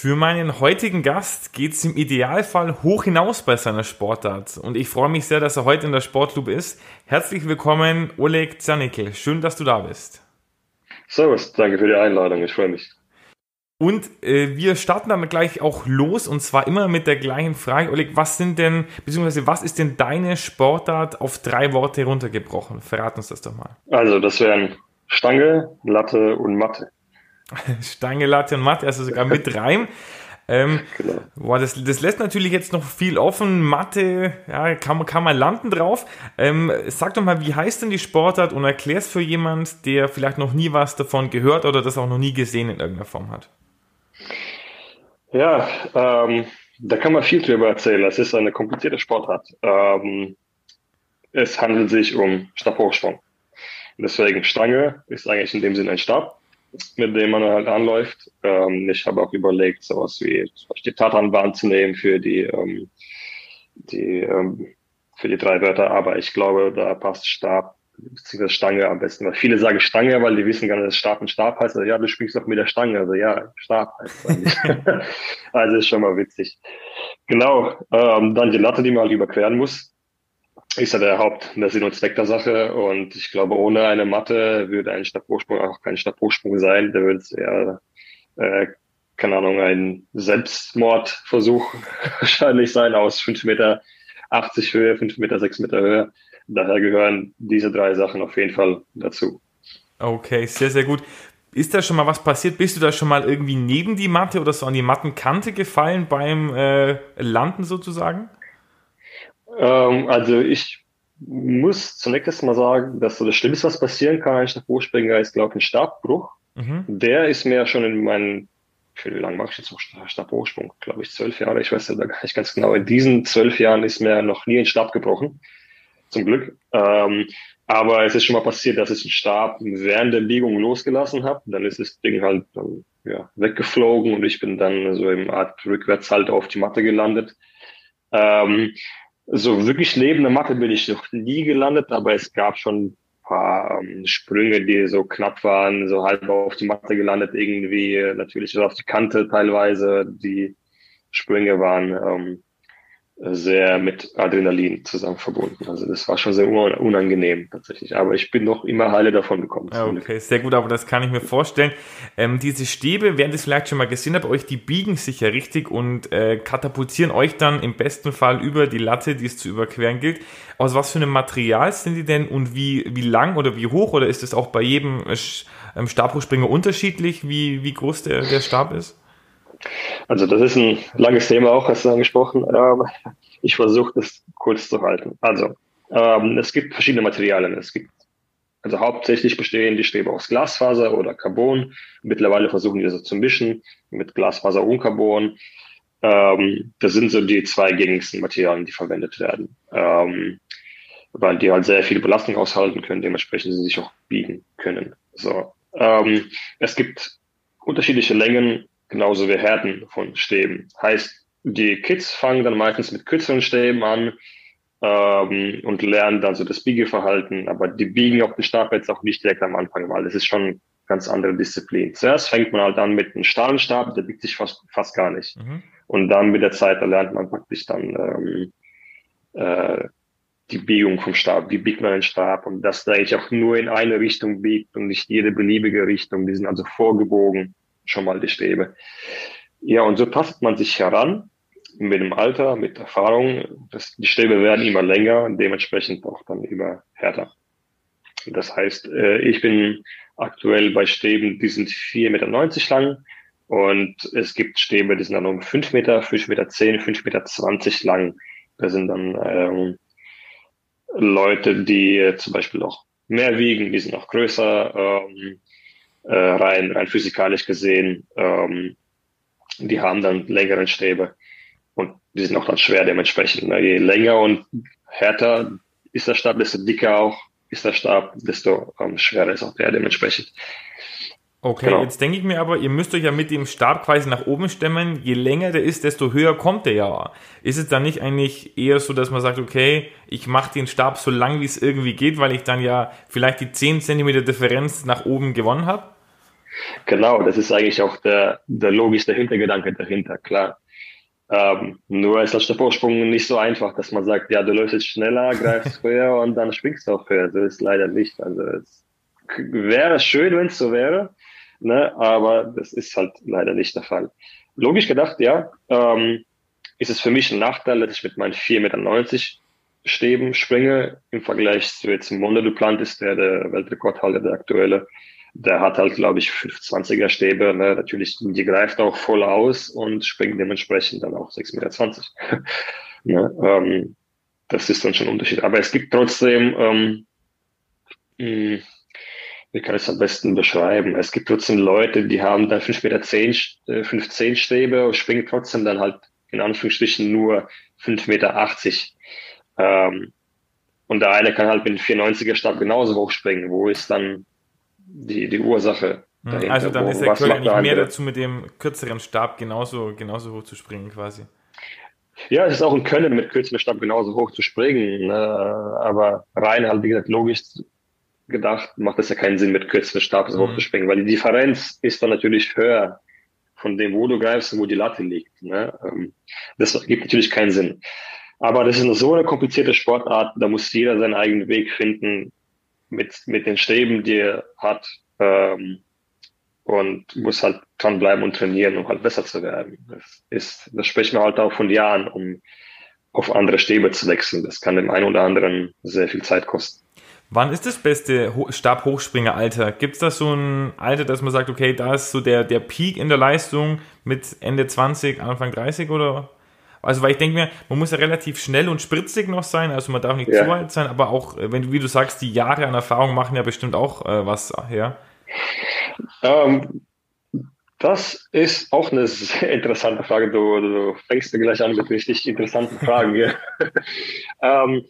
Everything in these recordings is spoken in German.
Für meinen heutigen Gast geht es im Idealfall hoch hinaus bei seiner Sportart. Und ich freue mich sehr, dass er heute in der Sportloop ist. Herzlich willkommen, Oleg Zanickel. Schön, dass du da bist. Servus, danke für die Einladung. Ich freue mich. Und äh, wir starten dann gleich auch los und zwar immer mit der gleichen Frage. Oleg, was sind denn, beziehungsweise was ist denn deine Sportart auf drei Worte runtergebrochen? Verrat uns das doch mal. Also, das wären Stange, Latte und Matte. Stange, Latte und Mathe, also sogar mit Reim. Ähm, genau. boah, das, das lässt natürlich jetzt noch viel offen. Mathe, ja, kann, kann man landen drauf. Ähm, sag doch mal, wie heißt denn die Sportart und erklär es für jemand, der vielleicht noch nie was davon gehört oder das auch noch nie gesehen in irgendeiner Form hat. Ja, ähm, da kann man viel drüber erzählen. Es ist eine komplizierte Sportart. Ähm, es handelt sich um Stabhochsprung. Deswegen Stange ist eigentlich in dem Sinne ein Stab mit dem man halt anläuft. Ähm, ich habe auch überlegt, sowas wie die Tatanbahn zu nehmen für die, ähm, die, ähm, für die drei Wörter, aber ich glaube, da passt Stab bzw. Stange am besten. Weil viele sagen Stange, weil die wissen gar nicht, dass Stab und Stab heißt. Also, ja, du spielst doch mit der Stange. Also ja, Stab heißt eigentlich. also ist schon mal witzig. Genau. Ähm, dann die Latte, die man halt überqueren muss ist ja der Haupt, der Sinn und Zweck der Sache. Und ich glaube, ohne eine Matte würde ein Stabhochsprung auch kein Stabhochsprung sein. Da würde es eher, äh, keine Ahnung, ein Selbstmordversuch wahrscheinlich sein aus 5 Meter 80 Höhe, 5 Meter 6 Meter Höhe. Daher gehören diese drei Sachen auf jeden Fall dazu. Okay, sehr, sehr gut. Ist da schon mal was passiert? Bist du da schon mal irgendwie neben die Matte oder so an die Mattenkante gefallen beim äh, Landen sozusagen? Ähm, also ich muss zunächst mal sagen, dass so das Schlimmste, was passieren kann, ein Stabhochspringer, ist, glaube ich, ein Stabbruch. Mhm. Der ist mir schon in meinen, wie lange mache ich jetzt Stabhochsprung? Glaube ich, zwölf Jahre, ich weiß ja gar nicht ganz genau. In diesen zwölf Jahren ist mir noch nie ein Stab gebrochen. Zum Glück. Ähm, aber es ist schon mal passiert, dass ich einen Stab während der Biegung losgelassen habe. Dann ist das Ding halt dann, ja, weggeflogen und ich bin dann so im Art Rückwärtshalt auf die Matte gelandet. Ähm, so wirklich neben der Matte bin ich noch nie gelandet, aber es gab schon paar ähm, Sprünge, die so knapp waren, so halb auf die Matte gelandet irgendwie, natürlich auf die Kante teilweise. Die Sprünge waren ähm, sehr mit Adrenalin zusammen verbunden. Also das war schon sehr unangenehm tatsächlich. Aber ich bin noch immer heile davon gekommen. Okay, sehr gut, aber das kann ich mir vorstellen. Ähm, diese Stäbe, während ihr es vielleicht schon mal gesehen habt, euch, die biegen sich ja richtig und äh, katapultieren euch dann im besten Fall über die Latte, die es zu überqueren gilt. Aus was für einem Material sind die denn und wie, wie lang oder wie hoch oder ist es auch bei jedem äh, ähm, Stabhochspringer unterschiedlich, wie, wie groß der, der Stab ist? Also das ist ein langes Thema auch, hast du angesprochen. Ich versuche das kurz zu halten. Also ähm, es gibt verschiedene Materialien. Es gibt also hauptsächlich bestehen die Stäbe aus Glasfaser oder Carbon. Mittlerweile versuchen die das zu mischen mit Glasfaser und Carbon. Ähm, das sind so die zwei gängigsten Materialien, die verwendet werden, ähm, weil die halt sehr viel Belastung aushalten können, dementsprechend sie sich auch biegen können. So, es gibt unterschiedliche Längen genauso wie Härten von Stäben. Heißt, die Kids fangen dann meistens mit kürzeren Stäben an ähm, und lernen dann so das Biegeverhalten, aber die biegen auf den Stab jetzt auch nicht direkt am Anfang, weil das ist schon eine ganz andere Disziplin. Zuerst fängt man halt an mit einem Stahlenstab, der biegt sich fast, fast gar nicht. Mhm. Und dann mit der Zeit, da lernt man praktisch dann ähm, äh, die Biegung vom Stab, wie biegt man den Stab und dass der eigentlich auch nur in eine Richtung biegt und nicht jede beliebige Richtung. Die sind also vorgebogen schon mal die Stäbe. Ja, und so tastet man sich heran mit dem Alter, mit Erfahrung. Das, die Stäbe werden immer länger dementsprechend auch dann immer härter. Das heißt, äh, ich bin aktuell bei Stäben, die sind 4,90 Meter lang und es gibt Stäbe, die sind dann um 5 Meter, 5 Meter 10, 5 Meter 20 lang. Das sind dann ähm, Leute, die zum Beispiel auch mehr wiegen, die sind auch größer. Ähm, äh, rein, rein physikalisch gesehen. Ähm, die haben dann längeren Stäbe und die sind auch dann schwer dementsprechend. Ne? Je länger und härter ist der Stab, desto dicker auch ist der Stab, desto ähm, schwerer ist auch der dementsprechend. Okay, genau. jetzt denke ich mir aber, ihr müsst euch ja mit dem Stab quasi nach oben stemmen. Je länger der ist, desto höher kommt der ja. Ist es dann nicht eigentlich eher so, dass man sagt, okay, ich mache den Stab so lang, wie es irgendwie geht, weil ich dann ja vielleicht die 10 cm Differenz nach oben gewonnen habe? Genau, das ist eigentlich auch der, der logische Hintergedanke dahinter, klar. Ähm, nur ist das Stabhochsprung nicht so einfach, dass man sagt, ja, du läufst jetzt schneller, greifst höher und dann springst du auch höher. So ist leider nicht. Also es wäre schön, wenn es so wäre ne? aber das ist halt leider nicht der Fall. Logisch gedacht, ja, ähm, ist es für mich ein Nachteil, dass ich mit meinen 4,90 Meter Stäben springe im Vergleich zu jetzt Mondo Duplantis, der der Weltrekordhalter, der aktuelle. Der hat halt, glaube ich, 520er Stäbe. Ne? Natürlich, die greift auch voll aus und springt dementsprechend dann auch 6,20 Meter. ne? ähm, das ist dann schon ein Unterschied. Aber es gibt trotzdem ähm, mh, wie kann ich es am besten beschreiben? Es gibt trotzdem Leute, die haben dann 5,10 Meter, 10, 15 Stäbe und springen trotzdem dann halt in Anführungsstrichen nur 5,80 Meter. Ähm, und der eine kann halt mit dem 490er Stab genauso hoch springen. Wo ist dann die, die Ursache? Hm, dahinter? Also dann ist der Curl nicht mehr dazu, mit dem kürzeren Stab genauso, genauso hoch zu springen quasi. Ja, es ist auch ein Können, mit kürzerem Stab genauso hoch zu springen. Ne? Aber rein halt, wie gesagt, logisch gedacht, macht es ja keinen Sinn, mit kürzeren Stab so mhm. hochzuspringen, weil die Differenz ist dann natürlich höher von dem, wo du greifst und wo die Latte liegt. Ne? Ähm, das gibt natürlich keinen Sinn. Aber das ist eine so eine komplizierte Sportart, da muss jeder seinen eigenen Weg finden mit, mit den Streben, die er hat ähm, und muss halt dranbleiben und trainieren, um halt besser zu werden. Das ist, das sprechen wir halt auch von Jahren, um auf andere Stäbe zu wechseln. Das kann dem einen oder anderen sehr viel Zeit kosten. Wann ist das beste Stabhochspringer-Alter? Gibt es da so ein Alter, dass man sagt, okay, da ist so der, der Peak in der Leistung mit Ende 20, Anfang 30 oder? Also, weil ich denke mir, man muss ja relativ schnell und spritzig noch sein, also man darf nicht ja. zu alt sein, aber auch, äh, wenn du, wie du sagst, die Jahre an Erfahrung machen ja bestimmt auch äh, was her. Ähm, das ist auch eine sehr interessante Frage. Du, du fängst mir gleich an mit richtig interessanten Fragen. ähm,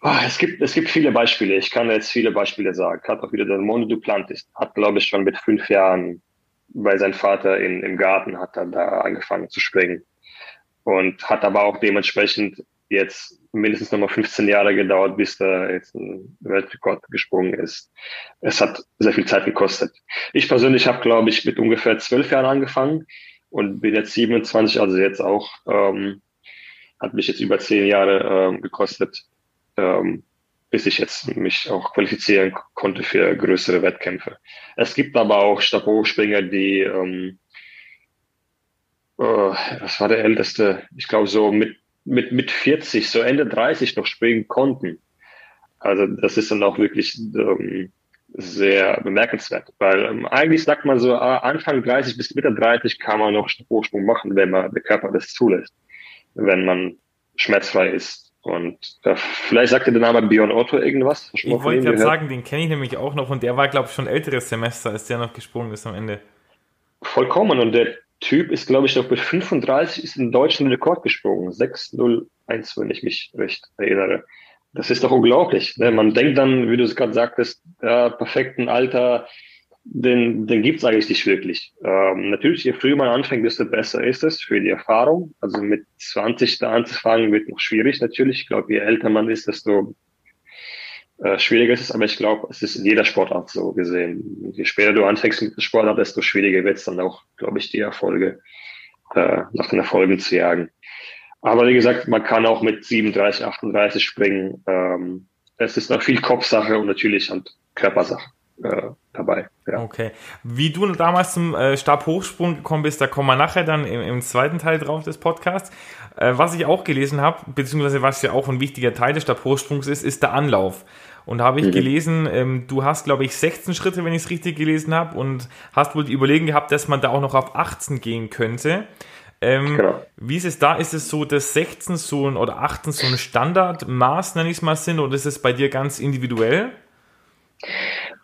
Oh, es, gibt, es gibt viele Beispiele. Ich kann jetzt viele Beispiele sagen. Hat auch wieder der Mono Duplantis. Hat, glaube ich, schon mit fünf Jahren bei seinem Vater in, im Garten hat er da angefangen zu springen. Und hat aber auch dementsprechend jetzt mindestens nochmal 15 Jahre gedauert, bis er jetzt ein Weltrekord gesprungen ist. Es hat sehr viel Zeit gekostet. Ich persönlich habe, glaube ich, mit ungefähr zwölf Jahren angefangen und bin jetzt 27, also jetzt auch, ähm, hat mich jetzt über zehn Jahre ähm, gekostet, ähm, bis ich jetzt mich auch qualifizieren konnte für größere Wettkämpfe. Es gibt aber auch Stabhochspringer, die, ähm, äh, was war der älteste? Ich glaube so mit, mit, mit 40, so Ende 30 noch springen konnten. Also das ist dann auch wirklich ähm, sehr bemerkenswert, weil ähm, eigentlich sagt man so, ah, Anfang 30 bis Mitte 30 kann man noch Hochsprung machen, wenn man der Körper das zulässt, wenn man schmerzfrei ist. Und äh, vielleicht sagt der Name Björn Otto irgendwas. Ich wollte gerade sagen, den kenne ich nämlich auch noch und der war, glaube ich, schon älteres Semester, als der noch gesprungen ist am Ende. Vollkommen. Und der Typ ist, glaube ich, noch mit 35 ist in deutschen Rekord gesprungen. 601, wenn ich mich recht erinnere. Das ist doch unglaublich. Ne? Man denkt dann, wie du es gerade sagtest, ja, perfekten Alter, den, den gibt's eigentlich nicht wirklich. Ähm, natürlich, je früher man anfängt, desto besser ist es für die Erfahrung. Also mit 20 da anzufangen, wird noch schwierig natürlich. Ich glaube, je älter man ist, desto äh, schwieriger ist es. Aber ich glaube, es ist in jeder Sportart so gesehen. Je später du anfängst mit der Sportart, desto schwieriger wird es dann auch, glaube ich, die Erfolge, äh, nach den Erfolgen zu jagen. Aber wie gesagt, man kann auch mit 37, 38 springen. Ähm, es ist noch viel Kopfsache und natürlich und Körpersache äh, dabei. Ja. Okay. Wie du damals zum äh, Stabhochsprung gekommen bist, da kommen wir nachher dann im, im zweiten Teil drauf des Podcasts. Äh, was ich auch gelesen habe, beziehungsweise was ja auch ein wichtiger Teil des Stabhochsprungs ist, ist der Anlauf. Und habe ich mhm. gelesen, ähm, du hast, glaube ich, 16 Schritte, wenn ich es richtig gelesen habe, und hast wohl die Überlegung gehabt, dass man da auch noch auf 18 gehen könnte. Ähm, genau. Wie ist es da? Ist es so, dass 16 so ein, oder 18 so ein Standardmaß, nenne ich es mal, sind, oder ist es bei dir ganz individuell?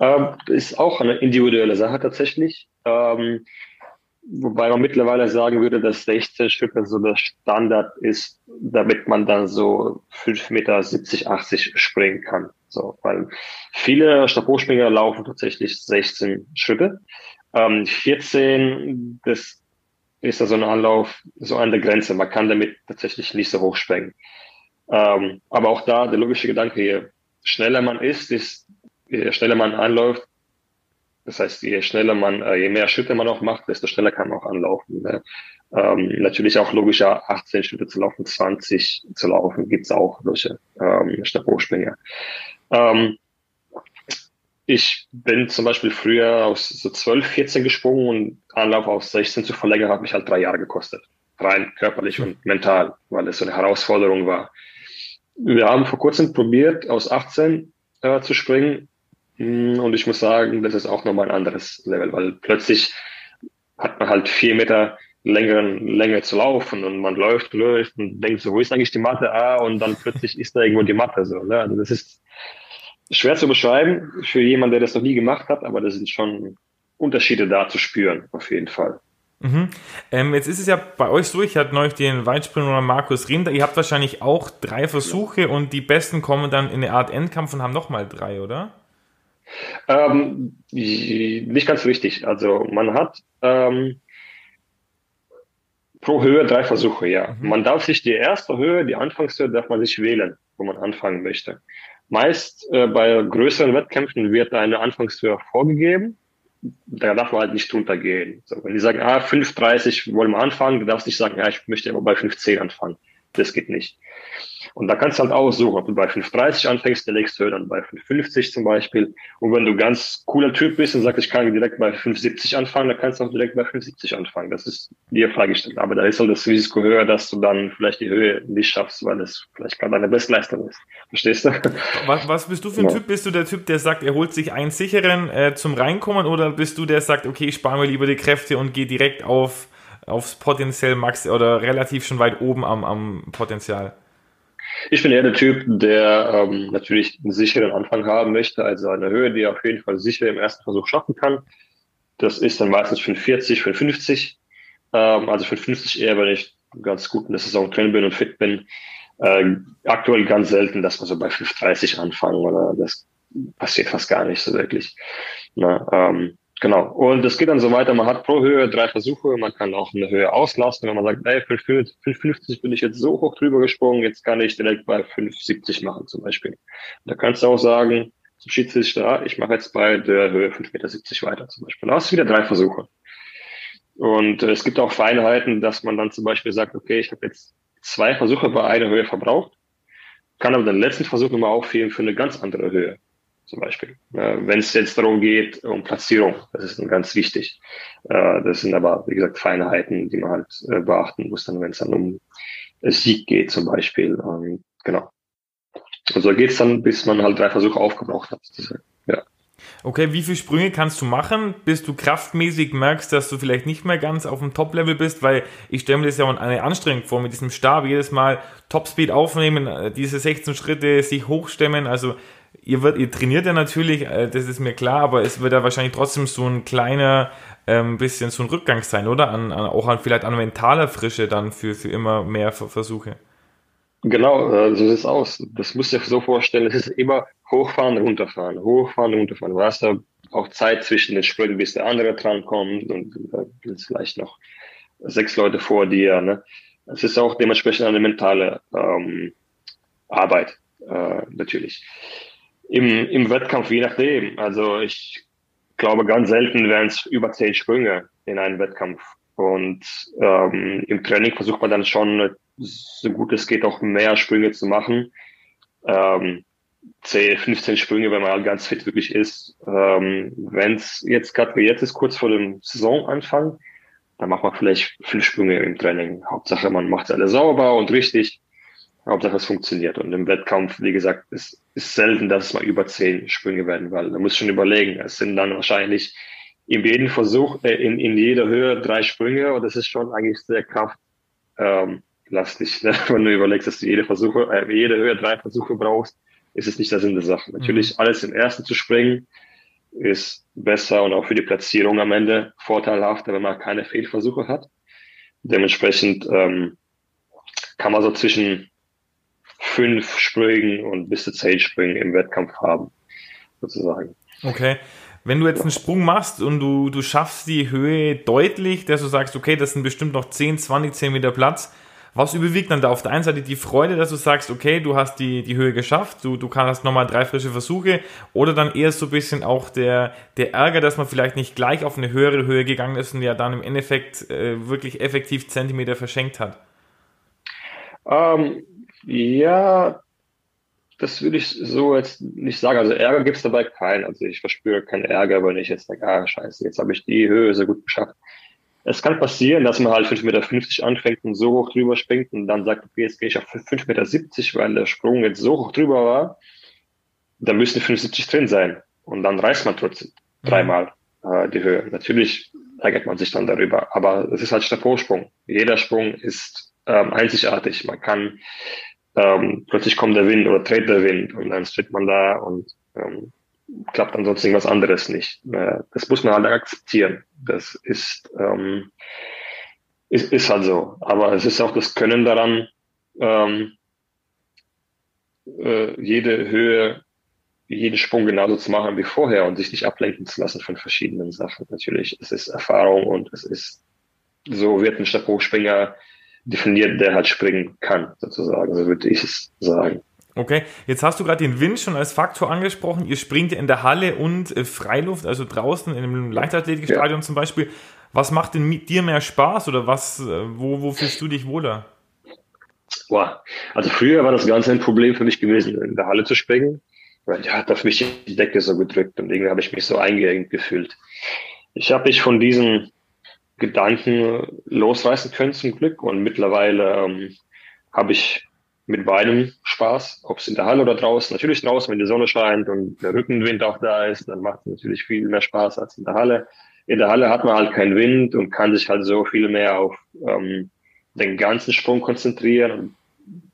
Ähm, ist auch eine individuelle Sache tatsächlich. Ähm, wobei man mittlerweile sagen würde, dass 16 Schritte so der Standard ist, damit man dann so 5 Meter 70, 80 springen kann. So, weil viele Stabhochspringer laufen tatsächlich 16 Schritte. Ähm, 14, das ist da so ein Anlauf, so an der Grenze. Man kann damit tatsächlich nicht so hoch springen. Ähm, aber auch da der logische Gedanke, je schneller man ist, je schneller man anläuft, das heißt, je schneller man, äh, je mehr Schritte man auch macht, desto schneller kann man auch anlaufen. Ne? Ähm, natürlich auch logischer 18 Schritte zu laufen, 20 zu laufen, gibt's auch solche ähm, Stabhochspringer. Ähm, ich bin zum Beispiel früher aus so 12, 14 gesprungen und Anlauf auf 16 zu verlängern hat mich halt drei Jahre gekostet. Rein körperlich und mental, weil es so eine Herausforderung war. Wir haben vor kurzem probiert, aus 18 äh, zu springen. Mm, und ich muss sagen, das ist auch nochmal ein anderes Level, weil plötzlich hat man halt vier Meter längeren Länge zu laufen und man läuft, läuft und denkt so, wo ist eigentlich die Matte? Ah, und dann plötzlich ist da irgendwo die Matte so. Ne? Also das ist schwer zu beschreiben für jemanden, der das noch nie gemacht hat, aber das sind schon Unterschiede da zu spüren, auf jeden Fall. Mhm. Ähm, jetzt ist es ja bei euch so, ich hatte neulich den Weitspringer Markus Rinder, ihr habt wahrscheinlich auch drei Versuche ja. und die Besten kommen dann in eine Art Endkampf und haben nochmal drei, oder? Ähm, nicht ganz richtig. Also man hat ähm, pro Höhe drei Versuche, ja. Mhm. Man darf sich die erste Höhe, die Anfangshöhe, darf man sich wählen, wo man anfangen möchte. Meist äh, bei größeren Wettkämpfen wird eine Anfangshöhe vorgegeben. Da darf man halt nicht drunter gehen. So, wenn die sagen, ah, 5,30 wollen wir anfangen, dann darfst du nicht sagen, ja, ich möchte aber bei 5,10 anfangen. Das geht nicht. Und da kannst du halt aussuchen, ob du bei 5,30 anfängst, der legst du dann bei 5,50 zum Beispiel. Und wenn du ganz cooler Typ bist und sagst, ich kann direkt bei 5,70 anfangen, dann kannst du auch direkt bei 5,70 anfangen. Das ist dir freigestellt. Aber da ist halt das Risiko höher, dass du dann vielleicht die Höhe nicht schaffst, weil es vielleicht gerade deine Bestleistung ist. Verstehst du? Was, was bist du für ein ja. Typ? Bist du der Typ, der sagt, er holt sich einen sicheren äh, zum Reinkommen oder bist du der, der sagt, okay, ich spare mir lieber die Kräfte und gehe direkt auf aufs potenziell Max oder relativ schon weit oben am, am Potenzial? Ich bin eher der Typ, der ähm, natürlich einen sicheren Anfang haben möchte, also eine Höhe, die er auf jeden Fall sicher im ersten Versuch schaffen kann. Das ist dann meistens 45, 55. Ähm, also 55 eher, wenn ich ganz gut in der Saison drin bin und fit bin. Äh, aktuell ganz selten, dass man so bei 530 anfangen oder das passiert fast gar nicht so wirklich. Na, ähm, Genau. Und es geht dann so weiter. Man hat pro Höhe drei Versuche. Man kann auch eine Höhe auslassen. Wenn man sagt, ey, 550 bin ich jetzt so hoch drüber gesprungen, jetzt kann ich direkt bei 570 machen zum Beispiel. Da kannst du auch sagen, zum Schiedsrichter, ich mache jetzt bei der Höhe 5,70 Meter weiter zum Beispiel. Da hast du wieder drei Versuche. Und äh, es gibt auch Feinheiten, dass man dann zum Beispiel sagt, okay, ich habe jetzt zwei Versuche bei einer Höhe verbraucht, kann aber den letzten Versuch nochmal aufheben für eine ganz andere Höhe zum Beispiel. Äh, Wenn es jetzt darum geht, um Platzierung, das ist ganz wichtig. Äh, das sind aber, wie gesagt, Feinheiten, die man halt äh, beachten muss, dann, wenn es dann um Sieg geht zum Beispiel. Ähm, genau. Und so geht's dann, bis man halt drei Versuche aufgebraucht hat. Ja. Okay, wie viele Sprünge kannst du machen, bis du kraftmäßig merkst, dass du vielleicht nicht mehr ganz auf dem Top-Level bist? Weil ich stelle mir das ja eine Anstrengung vor, mit diesem Stab jedes Mal Topspeed aufnehmen, äh, diese 16 Schritte sich hochstemmen. Also ihr, wird, ihr trainiert ja natürlich, äh, das ist mir klar, aber es wird ja wahrscheinlich trotzdem so ein kleiner ähm, bisschen so ein Rückgang sein, oder? An, an, auch an vielleicht an mentaler Frische dann für, für immer mehr Versuche. Genau, äh, so sieht es aus. Das musst du dir so vorstellen, es ist immer hochfahren, runterfahren, hochfahren, runterfahren. Du hast da auch Zeit zwischen den Sprüngen, bis der andere drankommt und äh, vielleicht noch sechs Leute vor dir. Ne? Es ist auch dementsprechend eine mentale ähm, Arbeit, äh, natürlich im, im Wettkampf, je nachdem. Also ich glaube, ganz selten wären es über zehn Sprünge in einem Wettkampf. Und ähm, im Training versucht man dann schon, so gut es geht, auch mehr Sprünge zu machen. Ähm, 10, 15 Sprünge, wenn man halt ganz fit wirklich ist. Ähm, wenn es jetzt gerade jetzt ist, kurz vor dem Saisonanfang, dann macht man vielleicht fünf Sprünge im Training. Hauptsache, man macht alle sauber und richtig. Hauptsache es funktioniert. Und im Wettkampf, wie gesagt, ist, ist selten, dass es mal über zehn Sprünge werden, weil da muss schon überlegen. Es sind dann wahrscheinlich in jedem Versuch, äh, in, in jeder Höhe drei Sprünge und das ist schon eigentlich sehr kraftlastig. Ähm, lastig, ne? Wenn du überlegst, dass du jede Versuche, äh, jede Höhe drei Versuche brauchst, ist es nicht der Sinn der Sache. Mhm. Natürlich alles im ersten zu springen ist besser und auch für die Platzierung am Ende vorteilhafter, wenn man keine Fehlversuche hat. Dementsprechend ähm, kann man so zwischen fünf Sprüngen und bis zu zehn Sprüngen im Wettkampf haben, sozusagen. Okay. Wenn du jetzt einen Sprung machst und du, du schaffst die Höhe deutlich, dass du sagst, okay, das sind bestimmt noch 10, 20 Zentimeter Platz, was überwiegt dann da auf der einen Seite die Freude, dass du sagst, okay, du hast die, die Höhe geschafft, du, du kannst nochmal drei frische Versuche oder dann eher so ein bisschen auch der, der Ärger, dass man vielleicht nicht gleich auf eine höhere Höhe gegangen ist und ja dann im Endeffekt äh, wirklich effektiv Zentimeter verschenkt hat? Ähm, ja, das würde ich so jetzt nicht sagen. Also Ärger gibt es dabei keinen. Also ich verspüre keinen Ärger, wenn ich jetzt denke, ah, scheiße, jetzt habe ich die Höhe so gut geschafft. Es kann passieren, dass man halt 5,50 Meter anfängt und so hoch drüber springt und dann sagt, okay, jetzt gehe ich auf 5,70 Meter, weil der Sprung jetzt so hoch drüber war. Da müssen 75 drin sein. Und dann reißt man trotzdem mhm. dreimal äh, die Höhe. Natürlich ärgert man sich dann darüber, aber es ist halt Stabhochsprung. Jeder Sprung ist ähm, einzigartig. Man kann ähm, plötzlich kommt der Wind oder dreht der Wind und dann steht man da und ähm, klappt ansonsten irgendwas anderes nicht. Äh, das muss man halt akzeptieren. Das ist, ähm, ist, ist halt so. Aber es ist auch das Können daran, ähm, äh, jede Höhe, jeden Sprung genauso zu machen wie vorher und sich nicht ablenken zu lassen von verschiedenen Sachen. Natürlich, es ist Erfahrung und es ist, so wird ein Stabhochspringer definiert, der halt springen kann, sozusagen. So würde ich es sagen. Okay, jetzt hast du gerade den Wind schon als Faktor angesprochen. Ihr springt in der Halle und äh, Freiluft, also draußen in einem Leichtathletikstadion ja. zum Beispiel. Was macht denn mit dir mehr Spaß oder was, äh, wo, wo fühlst du dich wohler? Boah, also früher war das Ganze ein Problem für mich gewesen, in der Halle zu springen, weil ja, hat auf mich die Decke so gedrückt und irgendwie habe ich mich so eingeengt gefühlt. Ich habe mich von diesen Gedanken losreißen können zum Glück und mittlerweile ähm, habe ich mit beidem Spaß, ob es in der Halle oder draußen. Natürlich draußen, wenn die Sonne scheint und der Rückenwind auch da ist, dann macht es natürlich viel mehr Spaß als in der Halle. In der Halle hat man halt keinen Wind und kann sich halt so viel mehr auf ähm, den ganzen Sprung konzentrieren,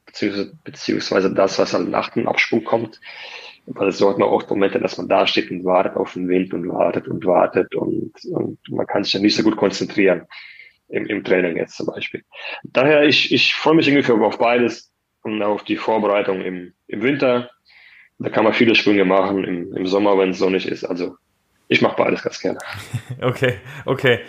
beziehungsweise, beziehungsweise das, was halt nach dem Absprung kommt. Weil so hat man oft Momente, dass man da steht und wartet auf den Wind und wartet und wartet und, und man kann sich ja nicht so gut konzentrieren im, im Training jetzt zum Beispiel. Daher, ich, ich freue mich ungefähr auf beides und auf die Vorbereitung im, im Winter. Da kann man viele Sprünge machen im, im Sommer, wenn es sonnig ist. Also ich mache beides ganz gerne. Okay, okay.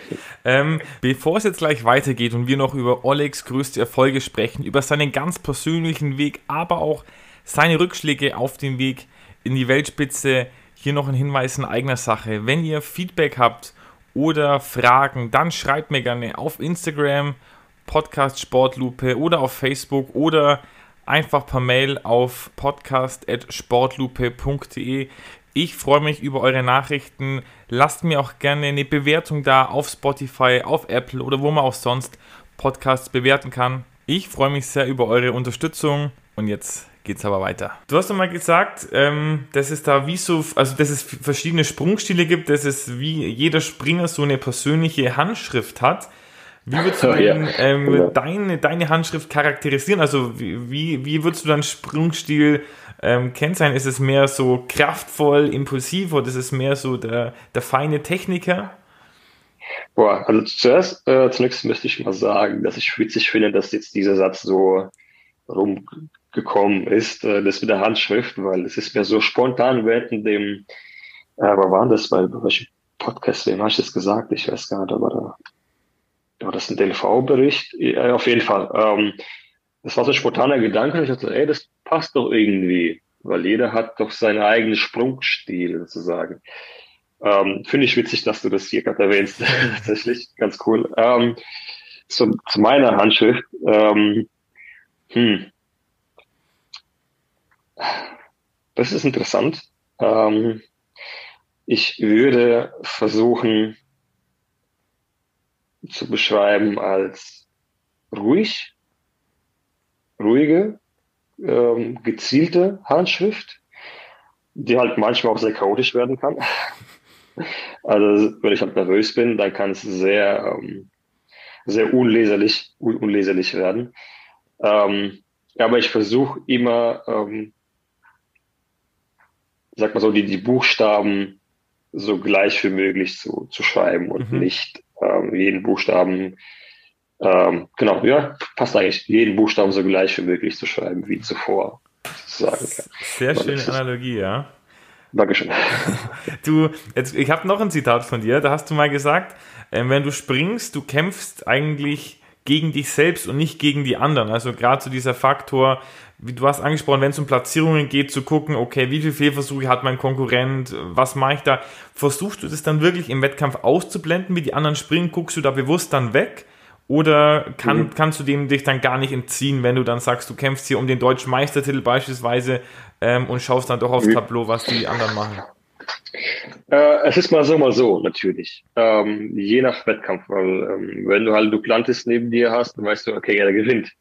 Ähm, bevor es jetzt gleich weitergeht und wir noch über Olegs größte Erfolge sprechen, über seinen ganz persönlichen Weg, aber auch seine Rückschläge auf dem Weg in die Weltspitze, hier noch ein Hinweis in eigener Sache. Wenn ihr Feedback habt oder Fragen, dann schreibt mir gerne auf Instagram, Podcast Sportlupe oder auf Facebook oder einfach per Mail auf podcast.sportlupe.de. Ich freue mich über eure Nachrichten. Lasst mir auch gerne eine Bewertung da auf Spotify, auf Apple oder wo man auch sonst Podcasts bewerten kann. Ich freue mich sehr über eure Unterstützung und jetzt geht's aber weiter. Du hast doch mal gesagt, ähm, dass es da wie so, also dass es verschiedene Sprungstile gibt, dass es wie jeder Springer so eine persönliche Handschrift hat. Wie würdest du denn, ja. ähm, ja. Deine, deine Handschrift charakterisieren? Also wie, wie würdest du deinen Sprungstil ähm, kennzeichnen? Ist es mehr so kraftvoll, impulsiv oder ist es mehr so der, der feine Techniker? Boah, also zuerst, äh, zunächst möchte ich mal sagen, dass ich witzig finde, dass jetzt dieser Satz so rumgekommen ist, äh, das mit der Handschrift, weil es ist mir so spontan während dem, äh, aber waren das bei welchem Podcast, wem habe ich das gesagt? Ich weiß gar nicht, aber da war das ein DLV-Bericht? Ja, auf jeden Fall. Ähm, das war so ein spontaner Gedanke. Ich dachte, ey, das passt doch irgendwie, weil jeder hat doch seinen eigenen Sprungstil sozusagen. Ähm, Finde ich witzig, dass du das hier gerade erwähnst. Tatsächlich, ganz cool. Ähm, zu, zu meiner Handschrift. Ähm, hm. Das ist interessant. Ähm, ich würde versuchen, zu beschreiben als ruhig, ruhige, ähm, gezielte Handschrift, die halt manchmal auch sehr chaotisch werden kann. Also wenn ich halt nervös bin, dann kann es sehr, ähm, sehr unleserlich, un unleserlich werden. Ähm, aber ich versuche immer, ähm, sag mal so, die, die Buchstaben so gleich wie möglich zu, zu schreiben und mhm. nicht ähm, jeden Buchstaben Ähm, genau, ja, passt eigentlich jeden Buchstaben so gleich wie möglich zu schreiben wie zuvor. Sozusagen. Sehr schöne Analogie, ja. Dankeschön. Du, jetzt, ich habe noch ein Zitat von dir. Da hast du mal gesagt, äh, wenn du springst, du kämpfst eigentlich gegen dich selbst und nicht gegen die anderen. Also gerade so dieser Faktor, wie du hast angesprochen, wenn es um Platzierungen geht, zu gucken, okay, wie viele Fehlversuche hat mein Konkurrent, was mache ich da? Versuchst du das dann wirklich im Wettkampf auszublenden, wie die anderen springen, guckst du da bewusst dann weg? Oder kann, mhm. kannst du dem dich dann gar nicht entziehen, wenn du dann sagst, du kämpfst hier um den deutschen Meistertitel beispielsweise ähm, und schaust dann doch aufs mhm. Tableau, was die anderen machen? Äh, es ist mal so, mal so, natürlich. Ähm, je nach Wettkampf, weil ähm, wenn du halt Duplantis neben dir hast, dann weißt du, okay, er gewinnt.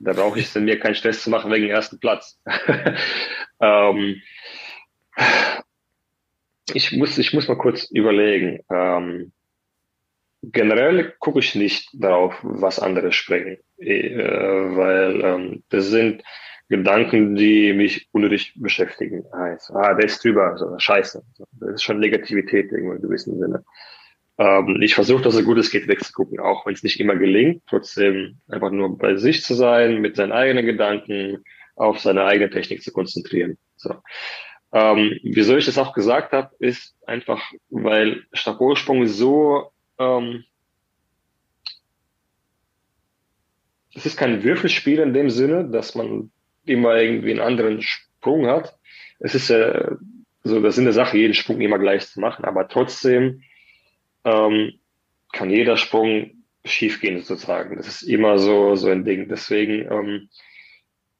Da brauche ich mir keinen Stress zu machen wegen dem ersten Platz. ähm, ich, muss, ich muss mal kurz überlegen. Ähm, generell gucke ich nicht darauf, was andere sprechen, äh, weil ähm, das sind Gedanken, die mich unnötig beschäftigen. Heißt, ah, der ist drüber, so, scheiße. Das ist schon Negativität irgendwo in gewissem Sinne. Ähm, ich versuche, dass so gut es geht, wegzugucken, auch wenn es nicht immer gelingt. Trotzdem einfach nur bei sich zu sein, mit seinen eigenen Gedanken, auf seine eigene Technik zu konzentrieren. So. Ähm, wieso ich das auch gesagt habe, ist einfach, weil Stabhochsprung so ähm, es ist kein Würfelspiel in dem Sinne, dass man immer irgendwie einen anderen Sprung hat. Es ist äh, so das Sinn der Sache, jeden Sprung immer gleich zu machen, aber trotzdem ähm, kann jeder Sprung schief gehen sozusagen. Das ist immer so so ein Ding. Deswegen ähm,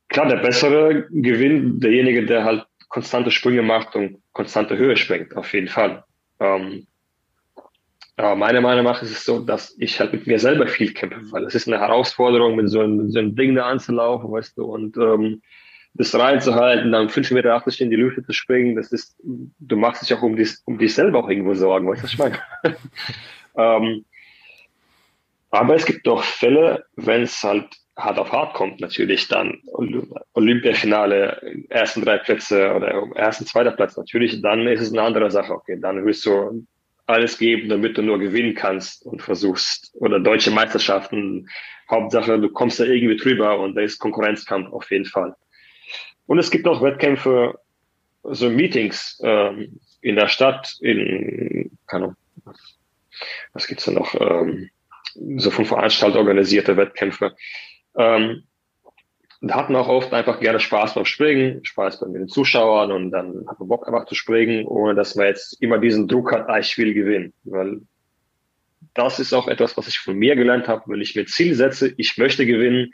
klar, der bessere gewinnt derjenige, der halt konstante Sprünge macht und konstante Höhe springt, auf jeden Fall. Ähm, aber meiner Meinung nach ist es so, dass ich halt mit mir selber viel kämpfe, weil es ist eine Herausforderung, mit so einem, so einem Ding da anzulaufen, weißt du, und ähm, das reinzuhalten, dann 5,80 Meter in die Lüfte zu springen, das ist, du machst dich auch um dich, um dich selber auch irgendwo Sorgen, weißt du, was ich meine? ähm, aber es gibt doch Fälle, wenn es halt hart auf hart kommt, natürlich dann Olympiafinale, ersten drei Plätze oder ersten, zweiter Platz, natürlich, dann ist es eine andere Sache. Okay, dann wirst du alles geben, damit du nur gewinnen kannst und versuchst. Oder deutsche Meisterschaften. Hauptsache, du kommst da irgendwie drüber und da ist Konkurrenzkampf auf jeden Fall. Und es gibt auch Wettkämpfe, so Meetings ähm, in der Stadt, in, keine Ahnung, was gibt's da noch, ähm, so von Veranstaltern organisierte Wettkämpfe. Ähm, und hatten auch oft einfach gerne Spaß beim Springen, Spaß bei den Zuschauern und dann hat man Bock einfach zu springen, ohne dass man jetzt immer diesen Druck hat, ah, ich will gewinnen. Weil das ist auch etwas, was ich von mir gelernt habe. Wenn ich mir Ziel setze, ich möchte gewinnen,